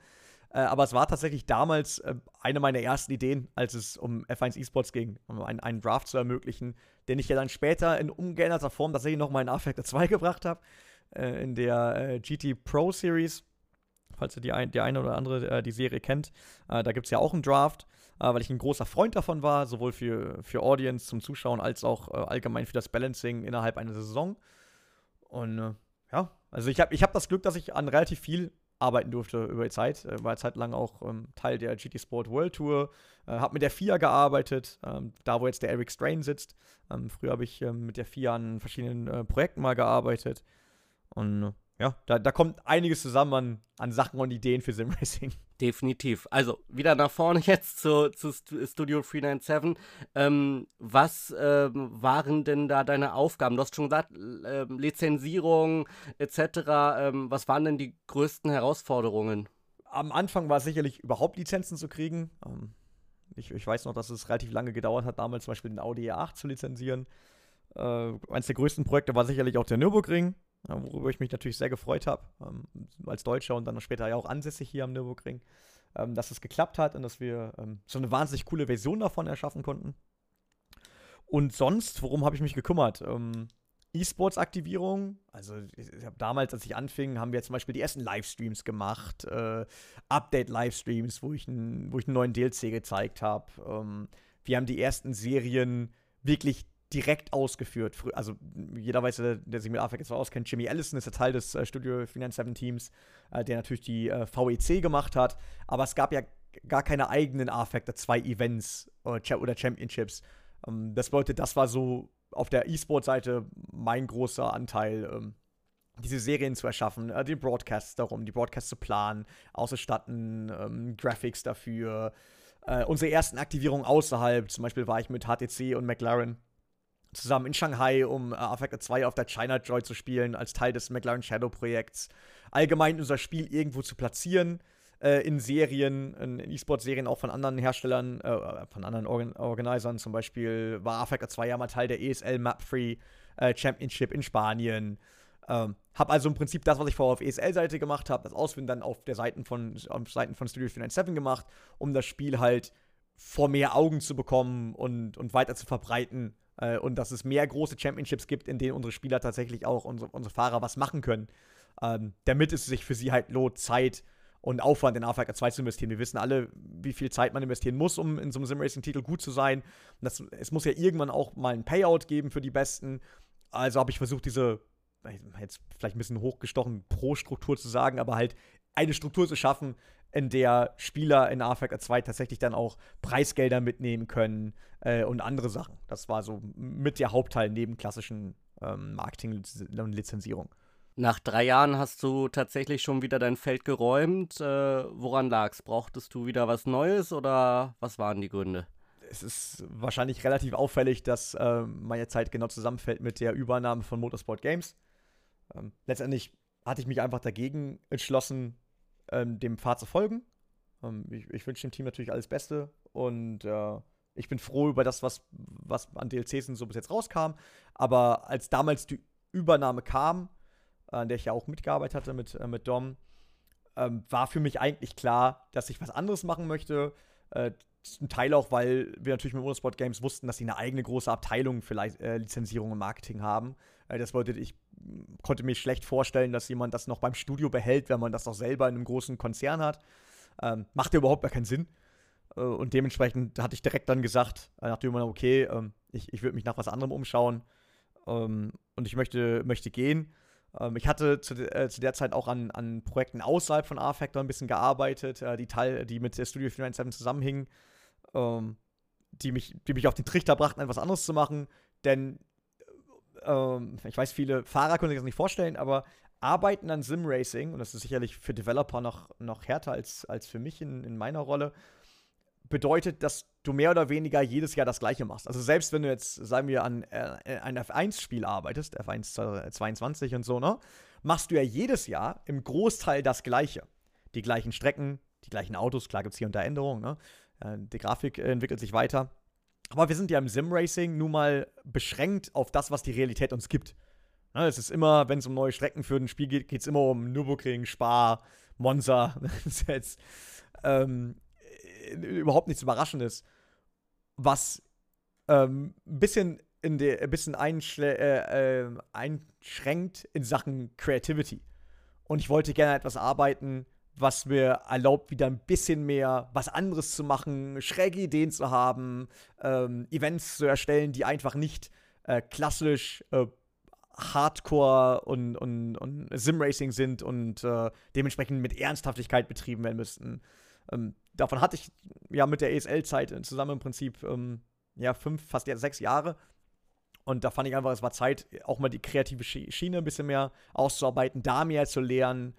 Äh, aber es war tatsächlich damals äh, eine meiner ersten Ideen, als es um F1 Esports ging, um einen, einen, Draft zu ermöglichen, den ich ja dann später in umgeänderter Form tatsächlich noch mal in A-Factor 2 gebracht habe, äh, in der äh, GT Pro Series. Falls ihr die, ein, die eine oder andere äh, die Serie kennt, äh, da gibt es ja auch einen Draft, weil ich ein großer Freund davon war, sowohl für, für Audience zum Zuschauen als auch allgemein für das Balancing innerhalb einer Saison. Und ja, also ich habe ich hab das Glück, dass ich an relativ viel arbeiten durfte über die Zeit. Äh, war zeitlang auch ähm, Teil der GT Sport World Tour. Äh, habe mit der FIA gearbeitet, ähm, da wo jetzt der Eric Strain sitzt. Ähm, früher habe ich ähm, mit der FIA an verschiedenen äh, Projekten mal gearbeitet. Und äh, ja, da, da kommt einiges zusammen an, an Sachen und Ideen für Simracing. Definitiv. Also wieder nach vorne jetzt zu, zu Studio 397. Ähm, was ähm, waren denn da deine Aufgaben? Du hast schon gesagt, äh, Lizenzierung etc. Ähm, was waren denn die größten Herausforderungen? Am Anfang war es sicherlich überhaupt Lizenzen zu kriegen. Ähm, ich, ich, weiß noch, dass es relativ lange gedauert hat, damals zum Beispiel den Audi A8 zu lizenzieren. Äh, eines der größten Projekte war sicherlich auch der Nürburgring worüber ich mich natürlich sehr gefreut habe, ähm, als Deutscher und dann später ja auch ansässig hier am Nürburgring, ähm, dass es geklappt hat und dass wir ähm, so eine wahnsinnig coole Version davon erschaffen konnten. Und sonst, worum habe ich mich gekümmert? Ähm, E-Sports-Aktivierung, also ich, ich damals, als ich anfing, haben wir zum Beispiel die ersten Livestreams gemacht, äh, Update-Livestreams, wo, ich wo ich einen neuen DLC gezeigt habe. Ähm, wir haben die ersten Serien wirklich direkt ausgeführt. Also jeder weiß, der, sich mit AFEC jetzt auskennt, Jimmy Allison ist der Teil des äh, Studio Finance 7 Teams, äh, der natürlich die äh, VEC gemacht hat, aber es gab ja gar keine eigenen A-Factor 2 Events oder, oder Championships. Ähm, das bedeutet, das war so auf der E-Sport-Seite mein großer Anteil, ähm, diese Serien zu erschaffen, äh, die Broadcasts darum, die Broadcasts zu planen, auszustatten, ähm, Graphics dafür. Äh, unsere ersten Aktivierungen außerhalb, zum Beispiel war ich mit HTC und McLaren zusammen in Shanghai, um äh, Affected 2 auf der China Joy zu spielen, als Teil des McLaren Shadow Projekts. Allgemein unser Spiel irgendwo zu platzieren äh, in Serien, in, E-Sport-Serien auch von anderen Herstellern, äh, von anderen Organ Organisern. Zum Beispiel war Affected 2 ja mal Teil der ESL Map Free äh, Championship in Spanien. Ähm, hab also im Prinzip das, was ich vorher auf ESL-Seite gemacht habe, das Ausfinden dann auf der Seiten von, auf Seiten von Studio 497 gemacht, um das Spiel halt vor mehr Augen zu bekommen und, und weiter zu verbreiten äh, und dass es mehr große Championships gibt, in denen unsere Spieler tatsächlich auch, unsere, unsere Fahrer was machen können, ähm, damit es sich für sie halt lohnt, Zeit und Aufwand in AFK 2 zu investieren. Wir wissen alle, wie viel Zeit man investieren muss, um in so einem Simracing-Titel gut zu sein. Das, es muss ja irgendwann auch mal ein Payout geben für die Besten. Also habe ich versucht, diese, jetzt vielleicht ein bisschen hochgestochen, Pro-Struktur zu sagen, aber halt eine Struktur zu schaffen, in der Spieler in AFK 2 tatsächlich dann auch Preisgelder mitnehmen können äh, und andere Sachen. Das war so mit der Hauptteil neben klassischen ähm, Marketing und Lizenzierung. Nach drei Jahren hast du tatsächlich schon wieder dein Feld geräumt. Äh, woran lag's? Brauchtest du wieder was Neues oder was waren die Gründe? Es ist wahrscheinlich relativ auffällig, dass äh, meine Zeit genau zusammenfällt mit der Übernahme von Motorsport Games. Ähm, letztendlich hatte ich mich einfach dagegen entschlossen, ähm, dem Pfad zu folgen. Ähm, ich, ich wünsche dem Team natürlich alles Beste und äh, ich bin froh über das, was, was an DLCs und so bis jetzt rauskam. Aber als damals die Übernahme kam, an der ich ja auch mitgearbeitet hatte mit, äh, mit Dom, ähm, war für mich eigentlich klar, dass ich was anderes machen möchte. Äh, zum Teil auch, weil wir natürlich mit Motorsport Games wussten, dass sie eine eigene große Abteilung für äh, Lizenzierung und Marketing haben. Das bedeutet, ich konnte mir schlecht vorstellen, dass jemand das noch beim Studio behält, wenn man das doch selber in einem großen Konzern hat. Ähm, macht ja überhaupt gar keinen Sinn. Äh, und dementsprechend hatte ich direkt dann gesagt, äh, nachdem man, okay, ähm, ich, ich würde mich nach was anderem umschauen ähm, und ich möchte, möchte gehen. Ähm, ich hatte zu, äh, zu, der Zeit auch an, an Projekten außerhalb von R-Factor ein bisschen gearbeitet, äh, die, Teil, die mit Studio 497 zusammenhingen, ähm, die, mich, die mich auf den Trichter brachten, etwas anderes zu machen. Denn ähm, ich weiß, viele Fahrer können sich das nicht vorstellen, aber arbeiten an Sim-Racing, und das ist sicherlich für Developer noch, noch härter als, als für mich in, in meiner Rolle, bedeutet, dass du mehr oder weniger jedes Jahr das Gleiche machst. Also selbst wenn du jetzt, sagen wir, an äh, ein F1-Spiel arbeitest, F1 22 und so, ne, machst du ja jedes Jahr im Großteil das Gleiche. Die gleichen Strecken, die gleichen Autos, klar gibt es hier und da Änderungen, ne? Äh, die Grafik äh, entwickelt sich weiter. Aber wir sind ja im Sim-Racing nun mal beschränkt auf das, was die Realität uns gibt. Ne, es ist immer, wenn es um neue Strecken für ein Spiel geht, geht es immer um Nürburgring, Spa, Monza. Das ist jetzt ähm, überhaupt nichts Überraschendes. Was ähm, ein bisschen, in der, ein bisschen äh, äh, einschränkt in Sachen Creativity. Und ich wollte gerne etwas arbeiten, was mir erlaubt, wieder ein bisschen mehr was anderes zu machen, schräge Ideen zu haben, ähm, Events zu erstellen, die einfach nicht äh, klassisch äh, Hardcore und, und, und Sim-Racing sind und äh, dementsprechend mit Ernsthaftigkeit betrieben werden müssten. Ähm, davon hatte ich ja mit der ESL-Zeit zusammen im Prinzip ähm, ja fünf, fast jetzt sechs Jahre. Und da fand ich einfach, es war Zeit, auch mal die kreative Schiene ein bisschen mehr auszuarbeiten, da mehr zu lernen,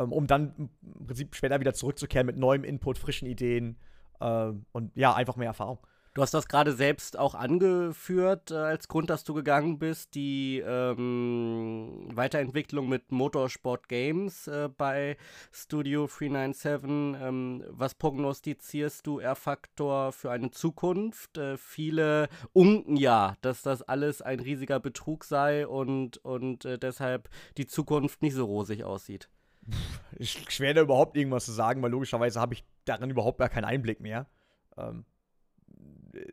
um dann im Prinzip später wieder zurückzukehren mit neuem Input, frischen Ideen äh, und ja, einfach mehr Erfahrung. Du hast das gerade selbst auch angeführt äh, als Grund, dass du gegangen bist, die ähm, Weiterentwicklung mit Motorsport Games äh, bei Studio 397. Ähm, was prognostizierst du, R-Faktor, für eine Zukunft? Äh, viele unken ja, dass das alles ein riesiger Betrug sei und, und äh, deshalb die Zukunft nicht so rosig aussieht. Schwer da überhaupt irgendwas zu sagen, weil logischerweise habe ich darin überhaupt gar keinen Einblick mehr. Ähm,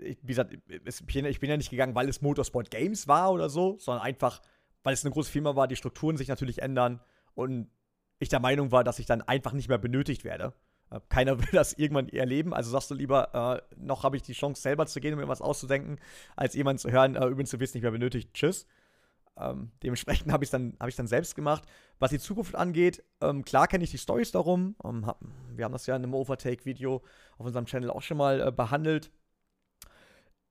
ich, wie gesagt, ich bin ja nicht gegangen, weil es Motorsport Games war oder so, sondern einfach, weil es eine große Firma war, die Strukturen sich natürlich ändern und ich der Meinung war, dass ich dann einfach nicht mehr benötigt werde. Äh, keiner will das irgendwann erleben, also sagst du lieber, äh, noch habe ich die Chance selber zu gehen und mir was auszudenken, als jemand zu hören, äh, übrigens, du wirst nicht mehr benötigt, tschüss. Ähm, dementsprechend habe ich es dann, hab dann selbst gemacht. Was die Zukunft angeht, ähm, klar kenne ich die Stories darum. Ähm, hab, wir haben das ja in einem Overtake-Video auf unserem Channel auch schon mal äh, behandelt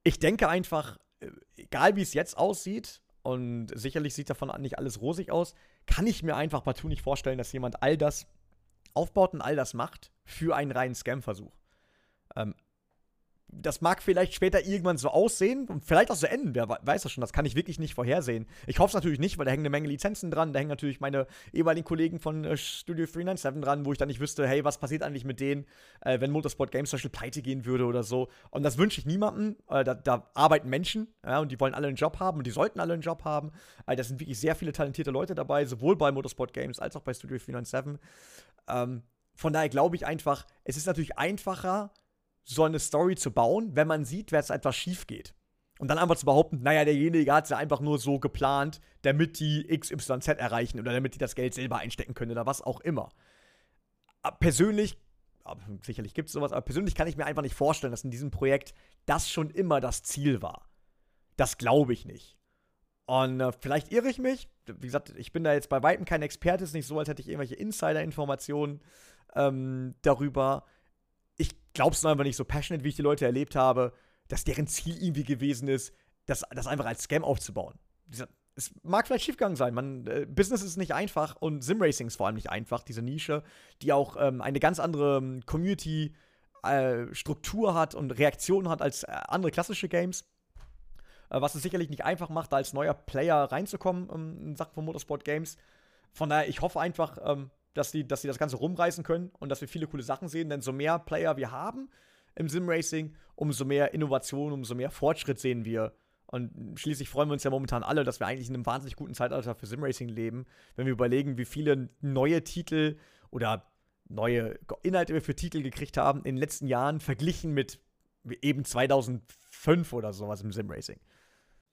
ich denke einfach, äh, egal wie es jetzt aussieht, und sicherlich sieht davon nicht alles rosig aus, kann ich mir einfach partout nicht vorstellen, dass jemand all das aufbaut und all das macht für einen reinen Scam-Versuch. Ähm, das mag vielleicht später irgendwann so aussehen und vielleicht auch so enden, wer weiß das schon, das kann ich wirklich nicht vorhersehen. Ich hoffe es natürlich nicht, weil da hängen eine Menge Lizenzen dran, da hängen natürlich meine ehemaligen Kollegen von äh, Studio 397 dran, wo ich dann nicht wüsste, hey, was passiert eigentlich mit denen, äh, wenn Motorsport Games zum Beispiel pleite gehen würde oder so. Und das wünsche ich niemandem, äh, da, da, arbeiten Menschen ja, und die wollen alle einen Job haben und die sollten alle einen Job haben. Äh, da sind wirklich sehr viele talentierte Leute dabei, sowohl bei Motorsport Games als auch bei Studio 397. Ähm, von daher glaube ich einfach, es ist natürlich einfacher, so eine Story zu bauen, wenn man sieht, wer es etwas schief geht. Und dann einfach zu behaupten, naja, derjenige hat es ja einfach nur so geplant, damit die XYZ erreichen oder damit die das Geld selber einstecken können oder was auch immer. Persönlich, sicherlich gibt es sowas, aber persönlich kann ich mir einfach nicht vorstellen, dass in diesem Projekt das schon immer das Ziel war. Das glaube ich nicht. Und äh, vielleicht irre ich mich. Wie gesagt, ich bin da jetzt bei Weitem kein Experte. Es ist nicht so, als hätte ich irgendwelche Insider-Informationen ähm, darüber ich glaube es einfach nicht so passionate, wie ich die Leute erlebt habe, dass deren Ziel irgendwie gewesen ist, das, das einfach als Scam aufzubauen. Es mag vielleicht schiefgegangen sein. Man, äh, Business ist nicht einfach und Simracing ist vor allem nicht einfach, diese Nische, die auch ähm, eine ganz andere ähm, Community-Struktur äh, hat und Reaktion hat als äh, andere klassische Games. Äh, was es sicherlich nicht einfach macht, da als neuer Player reinzukommen ähm, in Sachen von Motorsport Games. Von daher, ich hoffe einfach, ähm, dass sie dass das Ganze rumreißen können und dass wir viele coole Sachen sehen, denn so mehr Player wir haben im Sim-Racing, umso mehr Innovation, umso mehr Fortschritt sehen wir. Und schließlich freuen wir uns ja momentan alle, dass wir eigentlich in einem wahnsinnig guten Zeitalter für Sim-Racing leben, wenn wir überlegen, wie viele neue Titel oder neue Inhalte wir für Titel gekriegt haben in den letzten Jahren, verglichen mit eben 2005 oder sowas im Sim-Racing.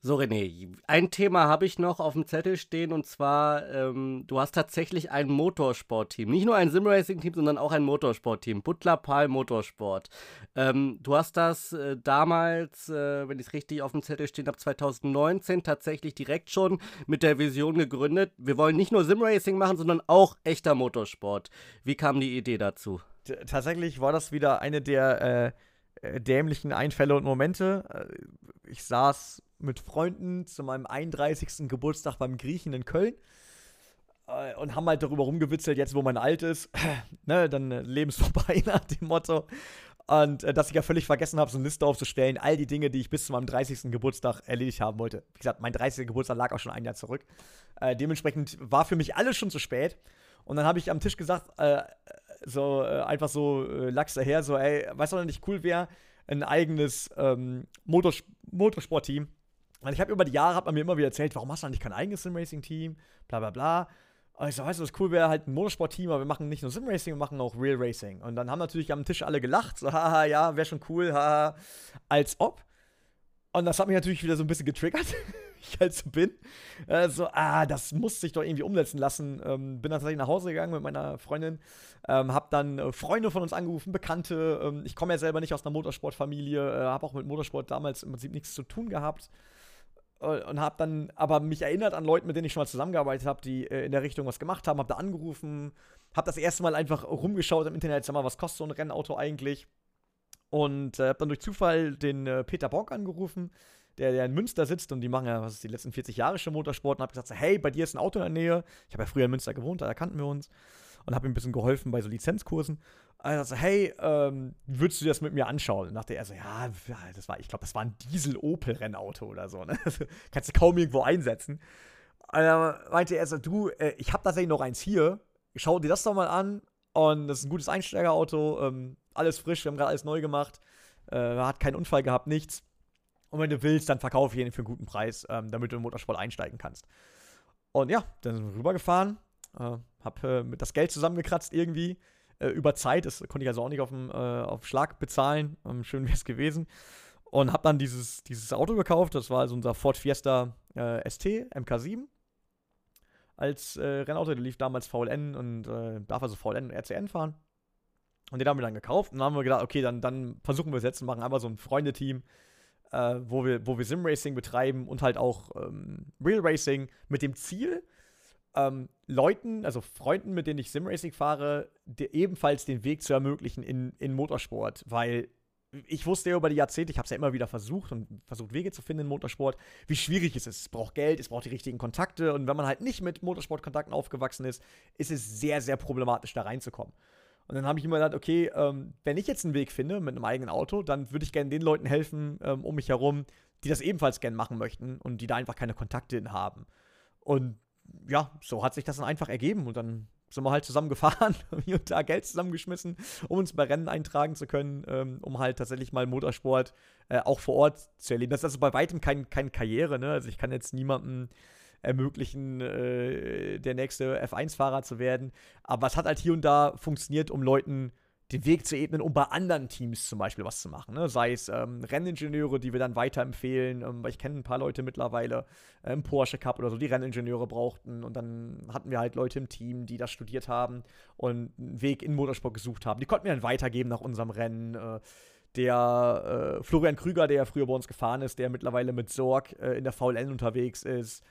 So, René, ein Thema habe ich noch auf dem Zettel stehen und zwar, ähm, du hast tatsächlich ein Motorsportteam. Nicht nur ein Simracing-Team, sondern auch ein Motorsportteam. Butler Pal Motorsport. Ähm, du hast das äh, damals, äh, wenn ich es richtig auf dem Zettel stehen habe, 2019 tatsächlich direkt schon mit der Vision gegründet. Wir wollen nicht nur Simracing machen, sondern auch echter Motorsport. Wie kam die Idee dazu? T tatsächlich war das wieder eine der äh, äh dämlichen Einfälle und Momente. Äh, ich saß mit Freunden zu meinem 31. Geburtstag beim Griechen in Köln äh, und haben halt darüber rumgewitzelt, jetzt wo man alt ist, ne, dann äh, lebensvorbei nach dem Motto. Und äh, dass ich ja völlig vergessen habe, so eine Liste aufzustellen, all die Dinge, die ich bis zu meinem 30. Geburtstag erledigt haben wollte. Wie gesagt, mein 30. Geburtstag lag auch schon ein Jahr zurück. Äh, dementsprechend war für mich alles schon zu spät. Und dann habe ich am Tisch gesagt, äh, so äh, einfach so äh, Lachs daher, so, ey, weißt du, was nicht cool wäre? Ein eigenes ähm, Motors Motorsportteam weil ich habe über die Jahre, hat man mir immer wieder erzählt, warum hast du eigentlich kein eigenes Sim-Racing-Team, bla bla bla. Und ich so, weißt du, was cool wäre, halt ein Motorsport-Team, aber wir machen nicht nur Sim-Racing, wir machen auch Real Racing. Und dann haben natürlich am Tisch alle gelacht, so, haha, ja, wäre schon cool, haha, als ob. Und das hat mich natürlich wieder so ein bisschen getriggert, ich halt so bin. Äh, so, ah, das muss sich doch irgendwie umsetzen lassen. Ähm, bin dann tatsächlich nach Hause gegangen mit meiner Freundin, ähm, hab dann äh, Freunde von uns angerufen, Bekannte. Ähm, ich komme ja selber nicht aus einer Motorsportfamilie, äh, habe auch mit Motorsport damals im Prinzip nichts zu tun gehabt und habe dann aber mich erinnert an Leute, mit denen ich schon mal zusammengearbeitet habe, die äh, in der Richtung was gemacht haben, habe da angerufen, habe das erste Mal einfach rumgeschaut im Internet, sag mal, was kostet so ein Rennauto eigentlich? Und äh, habe dann durch Zufall den äh, Peter Bock angerufen, der, der in Münster sitzt und die machen ja, was ist die letzten 40 Jahre schon Motorsport und habe gesagt, so, hey, bei dir ist ein Auto in der Nähe. Ich habe ja früher in Münster gewohnt, da kannten wir uns. Und habe ihm ein bisschen geholfen bei so Lizenzkursen. Also, hey, ähm, würdest du das mit mir anschauen? Und dachte er so, ja, das war, ich glaube, das war ein Diesel-Opel-Rennauto oder so. Ne? kannst du kaum irgendwo einsetzen. Und dann meinte er so, du, äh, ich habe tatsächlich noch eins hier. Schau dir das doch mal an. Und das ist ein gutes Einsteigerauto. Ähm, alles frisch, wir haben gerade alles neu gemacht. Äh, hat keinen Unfall gehabt, nichts. Und wenn du willst, dann verkaufe ich ihn für einen guten Preis, ähm, damit du den Motorsport einsteigen kannst. Und ja, dann sind wir rübergefahren. Äh, hab äh, das Geld zusammengekratzt irgendwie äh, über Zeit. Das konnte ich also auch nicht auf, dem, äh, auf Schlag bezahlen. Ähm, schön wäre es gewesen. Und habe dann dieses, dieses Auto gekauft. Das war also unser Ford Fiesta äh, ST MK7 als äh, Rennauto. Der lief damals VLN und darf also VLN und RCN fahren. Und den haben wir dann gekauft. Und dann haben wir gedacht, okay, dann, dann versuchen wir es jetzt und machen einfach so ein Freundeteam, äh, wo wir, wo wir Sim-Racing betreiben und halt auch ähm, Real Racing mit dem Ziel, ähm, Leuten, also Freunden, mit denen ich Simracing fahre, ebenfalls den Weg zu ermöglichen in, in Motorsport, weil ich wusste ja über die Jahrzehnte, ich habe es ja immer wieder versucht und versucht, Wege zu finden in Motorsport, wie schwierig es ist. Es braucht Geld, es braucht die richtigen Kontakte und wenn man halt nicht mit Motorsportkontakten aufgewachsen ist, ist es sehr, sehr problematisch, da reinzukommen. Und dann habe ich immer gedacht, okay, ähm, wenn ich jetzt einen Weg finde mit einem eigenen Auto, dann würde ich gerne den Leuten helfen ähm, um mich herum, die das ebenfalls gerne machen möchten und die da einfach keine Kontakte hin haben. Und ja, so hat sich das dann einfach ergeben und dann sind wir halt zusammen gefahren, haben hier und da Geld zusammengeschmissen, um uns bei Rennen eintragen zu können, ähm, um halt tatsächlich mal Motorsport äh, auch vor Ort zu erleben. Das ist also bei weitem keine kein Karriere, ne? Also ich kann jetzt niemandem ermöglichen, äh, der nächste F1-Fahrer zu werden. Aber es hat halt hier und da funktioniert, um Leuten den Weg zu ebnen, um bei anderen Teams zum Beispiel was zu machen. Ne? Sei es ähm, Renningenieure, die wir dann weiterempfehlen, ähm, weil ich kenne ein paar Leute mittlerweile äh, im Porsche Cup oder so, die Renningenieure brauchten. Und dann hatten wir halt Leute im Team, die das studiert haben und einen Weg in Motorsport gesucht haben. Die konnten wir dann weitergeben nach unserem Rennen. Äh, der äh, Florian Krüger, der ja früher bei uns gefahren ist, der mittlerweile mit Sorg äh, in der VLN unterwegs ist.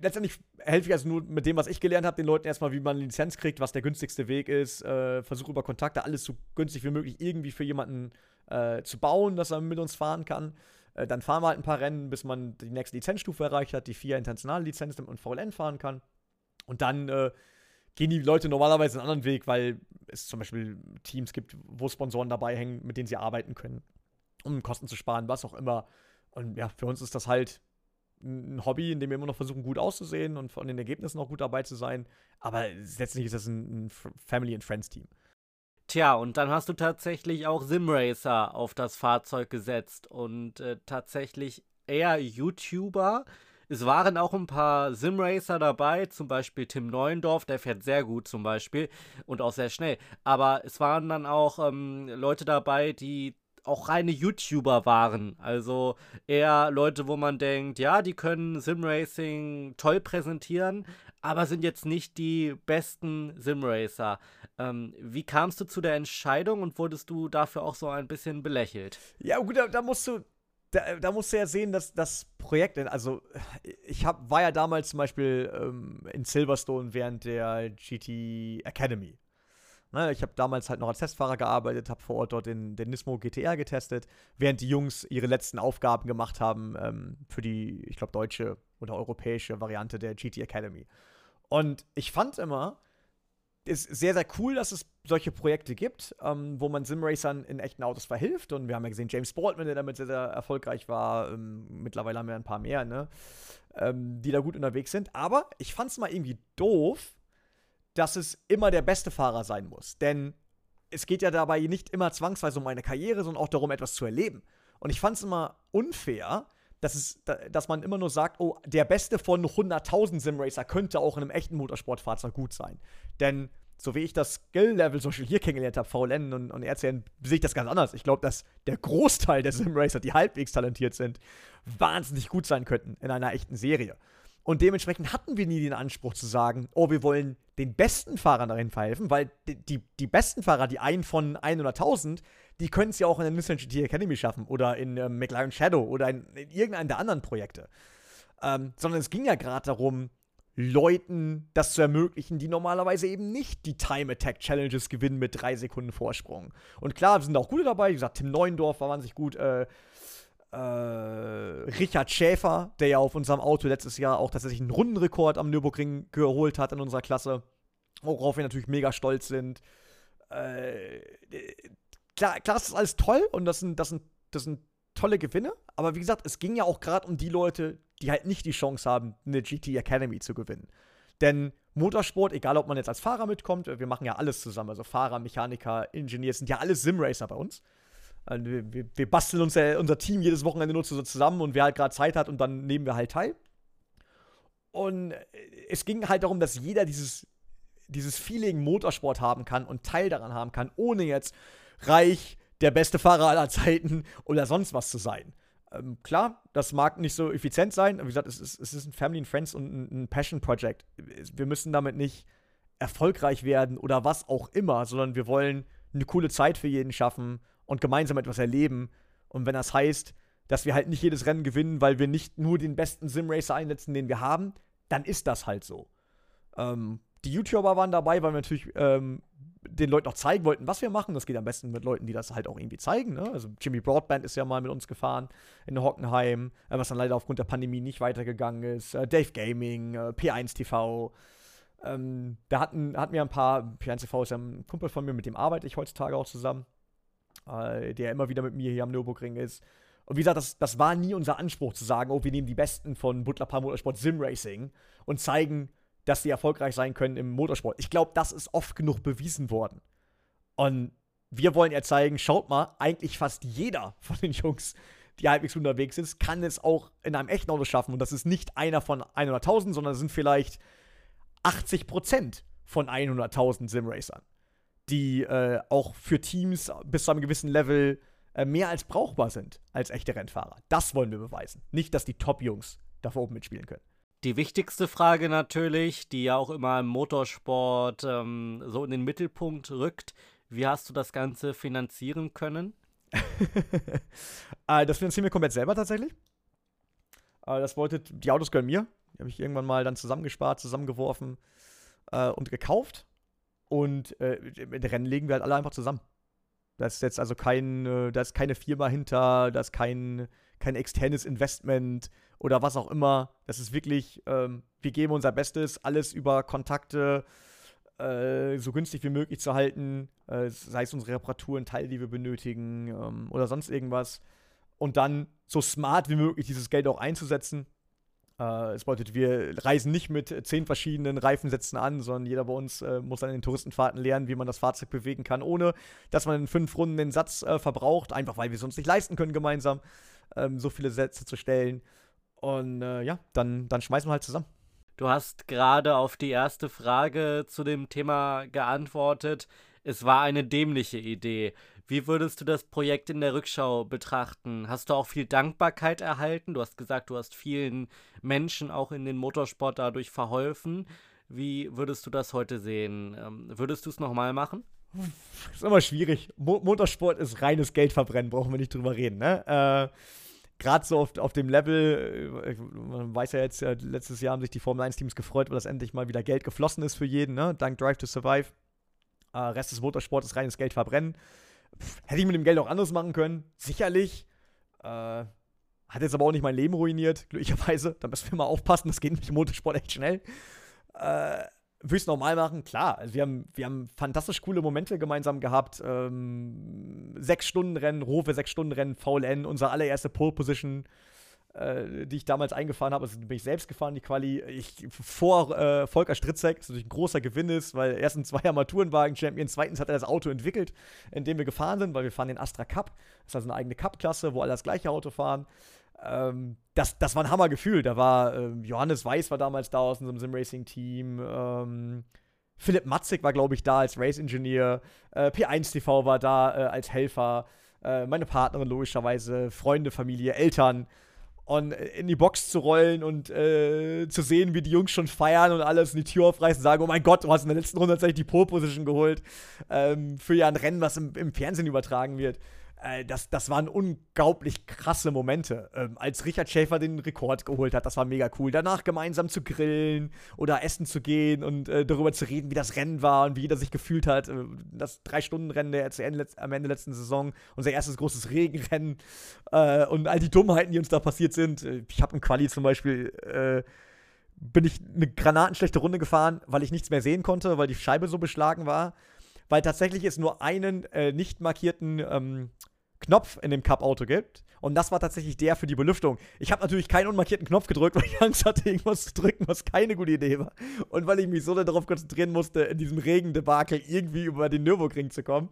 Letztendlich helfe ich also nur mit dem, was ich gelernt habe, den Leuten erstmal, wie man eine Lizenz kriegt, was der günstigste Weg ist. Äh, Versuche über Kontakte alles so günstig wie möglich irgendwie für jemanden äh, zu bauen, dass er mit uns fahren kann. Äh, dann fahren wir halt ein paar Rennen, bis man die nächste Lizenzstufe erreicht hat, die vier internationale Lizenz, damit man VLN fahren kann. Und dann äh, gehen die Leute normalerweise einen anderen Weg, weil es zum Beispiel Teams gibt, wo Sponsoren dabei hängen, mit denen sie arbeiten können, um Kosten zu sparen, was auch immer. Und ja, für uns ist das halt ein Hobby, in dem wir immer noch versuchen, gut auszusehen und von den Ergebnissen auch gut dabei zu sein. Aber letztendlich ist das ein, ein Family- and Friends-Team. Tja, und dann hast du tatsächlich auch Simracer auf das Fahrzeug gesetzt und äh, tatsächlich eher YouTuber. Es waren auch ein paar Simracer dabei, zum Beispiel Tim Neuendorf, der fährt sehr gut zum Beispiel und auch sehr schnell. Aber es waren dann auch ähm, Leute dabei, die auch reine YouTuber waren. Also eher Leute, wo man denkt, ja, die können Simracing toll präsentieren, aber sind jetzt nicht die besten Simracer. Ähm, wie kamst du zu der Entscheidung und wurdest du dafür auch so ein bisschen belächelt? Ja, gut, da, da musst du. Da, da, musst du ja sehen, dass das Projekt, also ich hab, war ja damals zum Beispiel ähm, in Silverstone während der GT Academy. Ne, ich habe damals halt noch als Testfahrer gearbeitet, habe vor Ort dort den, den Nismo GTR getestet, während die Jungs ihre letzten Aufgaben gemacht haben ähm, für die, ich glaube, deutsche oder europäische Variante der GT Academy. Und ich fand immer, ist sehr, sehr cool, dass es solche Projekte gibt, ähm, wo man Simracern in echten Autos verhilft. Und wir haben ja gesehen, James Baldwin, der damit sehr, sehr erfolgreich war. Ähm, mittlerweile haben wir ein paar mehr, ne? Ähm, die da gut unterwegs sind. Aber ich fand es mal irgendwie doof, dass es immer der beste Fahrer sein muss. Denn es geht ja dabei nicht immer zwangsweise um eine Karriere, sondern auch darum, etwas zu erleben. Und ich fand es immer unfair, dass, es, dass man immer nur sagt, oh, der Beste von 100.000 Simracer könnte auch in einem echten Motorsportfahrzeug gut sein. Denn so wie ich das Skill-Level zum Beispiel hier kennengelernt habe, VLN und, und RCN, sehe ich das ganz anders. Ich glaube, dass der Großteil der Simracer, die halbwegs talentiert sind, wahnsinnig gut sein könnten in einer echten Serie. Und dementsprechend hatten wir nie den Anspruch zu sagen, oh, wir wollen den besten Fahrern darin verhelfen, weil die, die, die besten Fahrer, die einen von 100.000, die können es ja auch in der Nissan GT Academy schaffen oder in äh, McLaren Shadow oder in, in irgendeinem der anderen Projekte. Ähm, sondern es ging ja gerade darum, Leuten das zu ermöglichen, die normalerweise eben nicht die Time Attack Challenges gewinnen mit drei Sekunden Vorsprung. Und klar, sind auch gute dabei. Wie gesagt, Tim Neuendorf war wahnsinnig gut. Äh, äh, Richard Schäfer, der ja auf unserem Auto letztes Jahr auch tatsächlich einen Rundenrekord am Nürburgring geholt hat in unserer Klasse. worauf wir natürlich mega stolz sind. Äh, klar, klar, das ist alles toll und das sind, das sind, das sind tolle Gewinne, aber wie gesagt, es ging ja auch gerade um die Leute, die halt nicht die Chance haben, eine GT Academy zu gewinnen. Denn Motorsport, egal ob man jetzt als Fahrer mitkommt, wir machen ja alles zusammen, also Fahrer, Mechaniker, Ingenieur, sind ja alles Simracer bei uns. Also wir, wir, basteln uns, äh, unser Team jedes Wochenende nur zusammen und wer halt gerade Zeit hat und dann nehmen wir halt teil. Und äh, es ging halt darum, dass jeder dieses, dieses Feeling Motorsport haben kann und Teil daran haben kann, ohne jetzt reich, der beste Fahrer aller Zeiten oder sonst was zu sein. Ähm, klar, das mag nicht so effizient sein. Wie gesagt, es ist, es ist ein Family and Friends und ein Passion Project. Wir müssen damit nicht erfolgreich werden oder was auch immer, sondern wir wollen eine coole Zeit für jeden schaffen und gemeinsam etwas erleben. Und wenn das heißt, dass wir halt nicht jedes Rennen gewinnen, weil wir nicht nur den besten Simracer einsetzen, den wir haben, dann ist das halt so. Ähm, die YouTuber waren dabei, weil wir natürlich ähm, den Leuten auch zeigen wollten, was wir machen. Das geht am besten mit Leuten, die das halt auch irgendwie zeigen. Ne? Also Jimmy Broadband ist ja mal mit uns gefahren in Hockenheim, äh, was dann leider aufgrund der Pandemie nicht weitergegangen ist. Äh, Dave Gaming, äh, P1 TV. Ähm, da hatten, hatten wir ein paar, P1 TV ist ja ein Kumpel von mir, mit dem arbeite ich heutzutage auch zusammen äh, der immer wieder mit mir hier am Nürburgring ist. Und wie gesagt, das, das war nie unser Anspruch zu sagen, oh, wir nehmen die Besten von Butler Paar Motorsport Sim Racing und zeigen, dass die erfolgreich sein können im Motorsport. Ich glaube, das ist oft genug bewiesen worden. Und wir wollen ja zeigen, schaut mal, eigentlich fast jeder von den Jungs, die halbwegs unterwegs ist, kann es auch in einem echten Auto schaffen. Und das ist nicht einer von 100.000, sondern es sind vielleicht 80% von 100.000 Simracern die äh, auch für Teams bis zu einem gewissen Level äh, mehr als brauchbar sind als echte Rennfahrer. Das wollen wir beweisen. Nicht, dass die Top-Jungs da oben mitspielen können. Die wichtigste Frage natürlich, die ja auch immer im Motorsport ähm, so in den Mittelpunkt rückt, wie hast du das Ganze finanzieren können? äh, das finanzieren wir komplett selber tatsächlich. Äh, das wollte, die Autos gehören mir. Die habe ich irgendwann mal dann zusammengespart, zusammengeworfen äh, und gekauft. Und äh, mit Rennen legen wir halt alle einfach zusammen. Da ist jetzt also kein, äh, da ist keine Firma hinter, da ist kein, kein externes Investment oder was auch immer. Das ist wirklich, ähm, wir geben unser Bestes, alles über Kontakte äh, so günstig wie möglich zu halten, äh, sei es unsere Reparaturen, Teile, die wir benötigen ähm, oder sonst irgendwas. Und dann so smart wie möglich dieses Geld auch einzusetzen es bedeutet, wir reisen nicht mit zehn verschiedenen Reifensätzen an, sondern jeder bei uns äh, muss an den Touristenfahrten lernen, wie man das Fahrzeug bewegen kann, ohne dass man in fünf Runden den Satz äh, verbraucht, einfach weil wir es uns nicht leisten können, gemeinsam ähm, so viele Sätze zu stellen. Und äh, ja, dann, dann schmeißen wir halt zusammen. Du hast gerade auf die erste Frage zu dem Thema geantwortet. Es war eine dämliche Idee. Wie würdest du das Projekt in der Rückschau betrachten? Hast du auch viel Dankbarkeit erhalten? Du hast gesagt, du hast vielen Menschen auch in den Motorsport dadurch verholfen. Wie würdest du das heute sehen? Ähm, würdest du es nochmal machen? Ist immer schwierig. Mo Motorsport ist reines Geldverbrennen, brauchen wir nicht drüber reden. Ne? Äh, Gerade so auf, auf dem Level, äh, man weiß ja jetzt, letztes Jahr haben sich die Formel 1-Teams gefreut, weil das endlich mal wieder Geld geflossen ist für jeden, ne? dank Drive to Survive. Äh, Rest des Motorsports ist reines Geldverbrennen. Hätte ich mit dem Geld auch anders machen können, sicherlich. Äh, hat jetzt aber auch nicht mein Leben ruiniert, glücklicherweise. Da müssen wir mal aufpassen, das geht mit dem Motorsport echt schnell. Äh, Würde normal machen? Klar. Also wir, haben, wir haben fantastisch coole Momente gemeinsam gehabt. Ähm, sechs Stunden Rennen, Rofe, sechs Stunden Rennen, VLN, unsere allererste Pole Position äh, die ich damals eingefahren habe. Also bin ich selbst gefahren, die Quali. Ich, vor äh, Volker Stritzek, was natürlich ein großer Gewinn ist, weil erstens zwei Armaturenwagen-Champion, zweitens hat er das Auto entwickelt, in dem wir gefahren sind, weil wir fahren den Astra Cup. Das ist also eine eigene Cup-Klasse, wo alle das gleiche Auto fahren. Ähm, das, das war ein Hammergefühl. Da war äh, Johannes Weiß war damals da aus unserem Sim-Racing-Team. Ähm, Philipp Matzig war, glaube ich, da als Race-Engineer. Äh, P1 TV war da äh, als Helfer. Äh, meine Partnerin logischerweise, Freunde, Familie, Eltern und in die Box zu rollen und äh, zu sehen, wie die Jungs schon feiern und alles in die Tür aufreißen und sagen, oh mein Gott, du hast in der letzten Runde tatsächlich die Pole Position geholt ähm, für ja ein Rennen, was im, im Fernsehen übertragen wird. Äh, das, das waren unglaublich krasse Momente. Ähm, als Richard Schäfer den Rekord geholt hat, das war mega cool. Danach gemeinsam zu grillen oder essen zu gehen und äh, darüber zu reden, wie das Rennen war und wie jeder sich gefühlt hat. Äh, das Drei-Stunden-Rennen der Ende, am Ende letzten Saison, unser erstes großes Regenrennen äh, und all die Dummheiten, die uns da passiert sind. Äh, ich habe im Quali zum Beispiel bin ich eine granatenschlechte Runde gefahren, weil ich nichts mehr sehen konnte, weil die Scheibe so beschlagen war. Weil tatsächlich es nur einen äh, nicht markierten ähm, Knopf in dem Cup-Auto gibt. Und das war tatsächlich der für die Belüftung. Ich habe natürlich keinen unmarkierten Knopf gedrückt, weil ich Angst hatte, irgendwas zu drücken, was keine gute Idee war. Und weil ich mich so darauf konzentrieren musste, in diesem Regendebakel irgendwie über den Nürburgring zu kommen.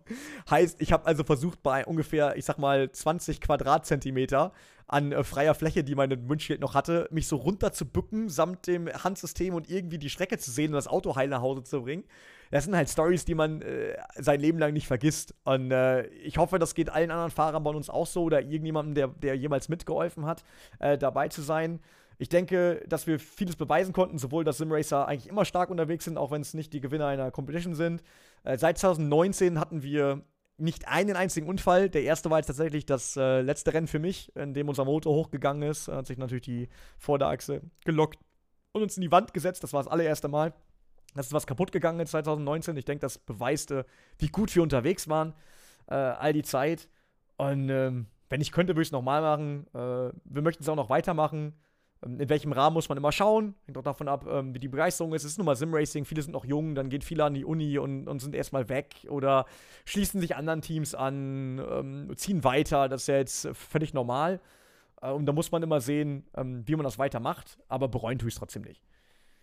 Heißt, ich habe also versucht, bei ungefähr, ich sag mal, 20 Quadratzentimeter an äh, freier Fläche, die mein Windschild noch hatte, mich so runter zu bücken, samt dem Handsystem und irgendwie die Strecke zu sehen und das Auto heil nach Hause zu bringen. Das sind halt Stories, die man äh, sein Leben lang nicht vergisst. Und äh, ich hoffe, das geht allen anderen Fahrern bei uns auch so oder irgendjemandem, der, der jemals mitgeholfen hat, äh, dabei zu sein. Ich denke, dass wir vieles beweisen konnten, sowohl dass Simracer eigentlich immer stark unterwegs sind, auch wenn es nicht die Gewinner einer Competition sind. Äh, seit 2019 hatten wir nicht einen einzigen Unfall. Der erste war jetzt tatsächlich das äh, letzte Rennen für mich, in dem unser Motor hochgegangen ist. Hat sich natürlich die Vorderachse gelockt und uns in die Wand gesetzt. Das war das allererste Mal. Das ist was kaputt gegangen in 2019. Ich denke, das beweiste, wie gut wir unterwegs waren äh, all die Zeit. Und ähm, wenn ich könnte, würde ich es nochmal machen. Äh, wir möchten es auch noch weitermachen. Ähm, in welchem Rahmen muss man immer schauen? Hängt auch davon ab, ähm, wie die Begeisterung ist. Es ist nun mal Simracing, viele sind noch jung, dann gehen viele an die Uni und, und sind erstmal weg oder schließen sich anderen Teams an, ähm, ziehen weiter. Das ist ja jetzt völlig normal. Äh, und da muss man immer sehen, ähm, wie man das weitermacht, aber bereuen tue ich es trotzdem nicht.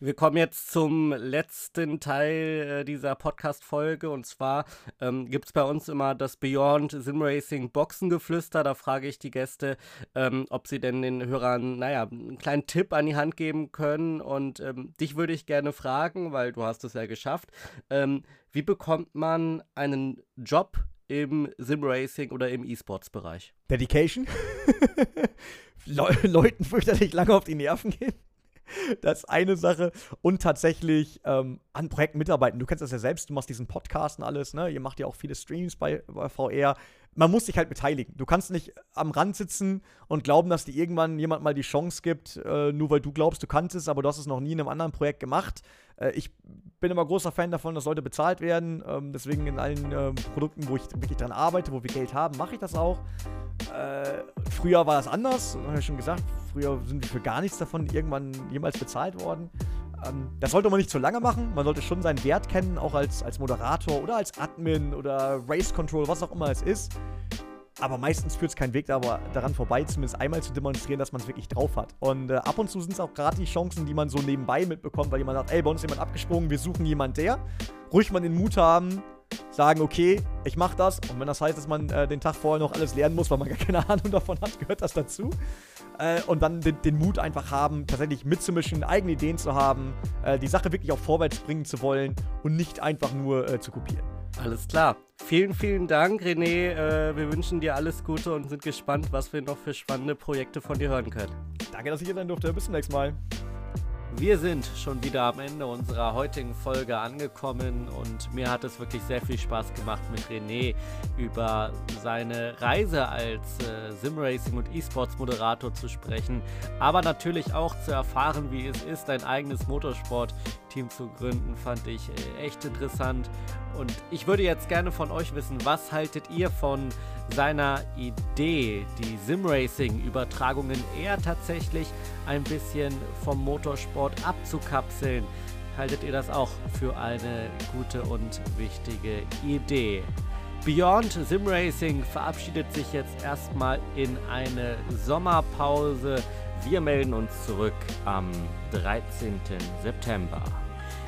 Wir kommen jetzt zum letzten Teil äh, dieser Podcast-Folge und zwar ähm, gibt es bei uns immer das Beyond Sim Racing Boxengeflüster. Da frage ich die Gäste, ähm, ob sie denn den Hörern, naja, einen kleinen Tipp an die Hand geben können. Und ähm, dich würde ich gerne fragen, weil du hast es ja geschafft. Ähm, wie bekommt man einen Job im Sim-Racing oder im E-Sports-Bereich? Dedication. Le Leuten fürchterlich lange auf die Nerven gehen. Das ist eine Sache. Und tatsächlich ähm, an Projekten mitarbeiten. Du kennst das ja selbst, du machst diesen Podcast und alles, ne? Ihr macht ja auch viele Streams bei, bei VR. Man muss sich halt beteiligen. Du kannst nicht am Rand sitzen und glauben, dass dir irgendwann jemand mal die Chance gibt, äh, nur weil du glaubst, du kannst es, aber du hast es noch nie in einem anderen Projekt gemacht. Äh, ich bin immer großer Fan davon, dass Leute bezahlt werden. Ähm, deswegen in allen äh, Produkten, wo ich wirklich dran arbeite, wo wir Geld haben, mache ich das auch. Äh, früher war das anders, habe ich schon gesagt. Früher sind wir für gar nichts davon irgendwann jemals bezahlt worden. Ähm, das sollte man nicht zu lange machen. Man sollte schon seinen Wert kennen, auch als, als Moderator oder als Admin oder Race Control, was auch immer es ist. Aber meistens führt es keinen Weg daran vorbei, zumindest einmal zu demonstrieren, dass man es wirklich drauf hat. Und äh, ab und zu sind es auch gerade die Chancen, die man so nebenbei mitbekommt, weil jemand sagt, ey, bei uns ist jemand abgesprungen, wir suchen jemanden, der. Ruhig mal den Mut haben, sagen, okay, ich mache das. Und wenn das heißt, dass man äh, den Tag vorher noch alles lernen muss, weil man gar keine Ahnung davon hat, gehört das dazu. Äh, und dann den, den, Mut einfach haben, tatsächlich mitzumischen, eigene Ideen zu haben, äh, die Sache wirklich auch vorwärts bringen zu wollen und nicht einfach nur äh, zu kopieren. Alles klar. Vielen, vielen Dank, René. Äh, wir wünschen dir alles Gute und sind gespannt, was wir noch für spannende Projekte von dir hören können. Danke, dass ich hier sein durfte. Bis zum nächsten Mal. Wir sind schon wieder am Ende unserer heutigen Folge angekommen und mir hat es wirklich sehr viel Spaß gemacht, mit René über seine Reise als äh, Simracing und E-Sports Moderator zu sprechen, aber natürlich auch zu erfahren, wie es ist, ein eigenes Motorsport-Team zu gründen, fand ich äh, echt interessant. Und ich würde jetzt gerne von euch wissen, was haltet ihr von seiner Idee, die Simracing-Übertragungen eher tatsächlich ein bisschen vom Motorsport abzukapseln. Haltet ihr das auch für eine gute und wichtige Idee? Beyond Simracing verabschiedet sich jetzt erstmal in eine Sommerpause. Wir melden uns zurück am 13. September.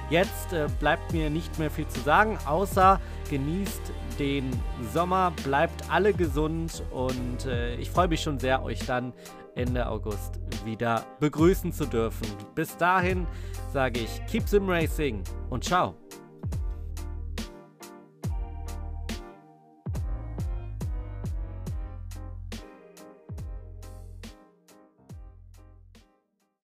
Jetzt äh, bleibt mir nicht mehr viel zu sagen, außer genießt den Sommer, bleibt alle gesund und äh, ich freue mich schon sehr, euch dann Ende August wieder begrüßen zu dürfen. Bis dahin sage ich Keep Sim Racing und ciao.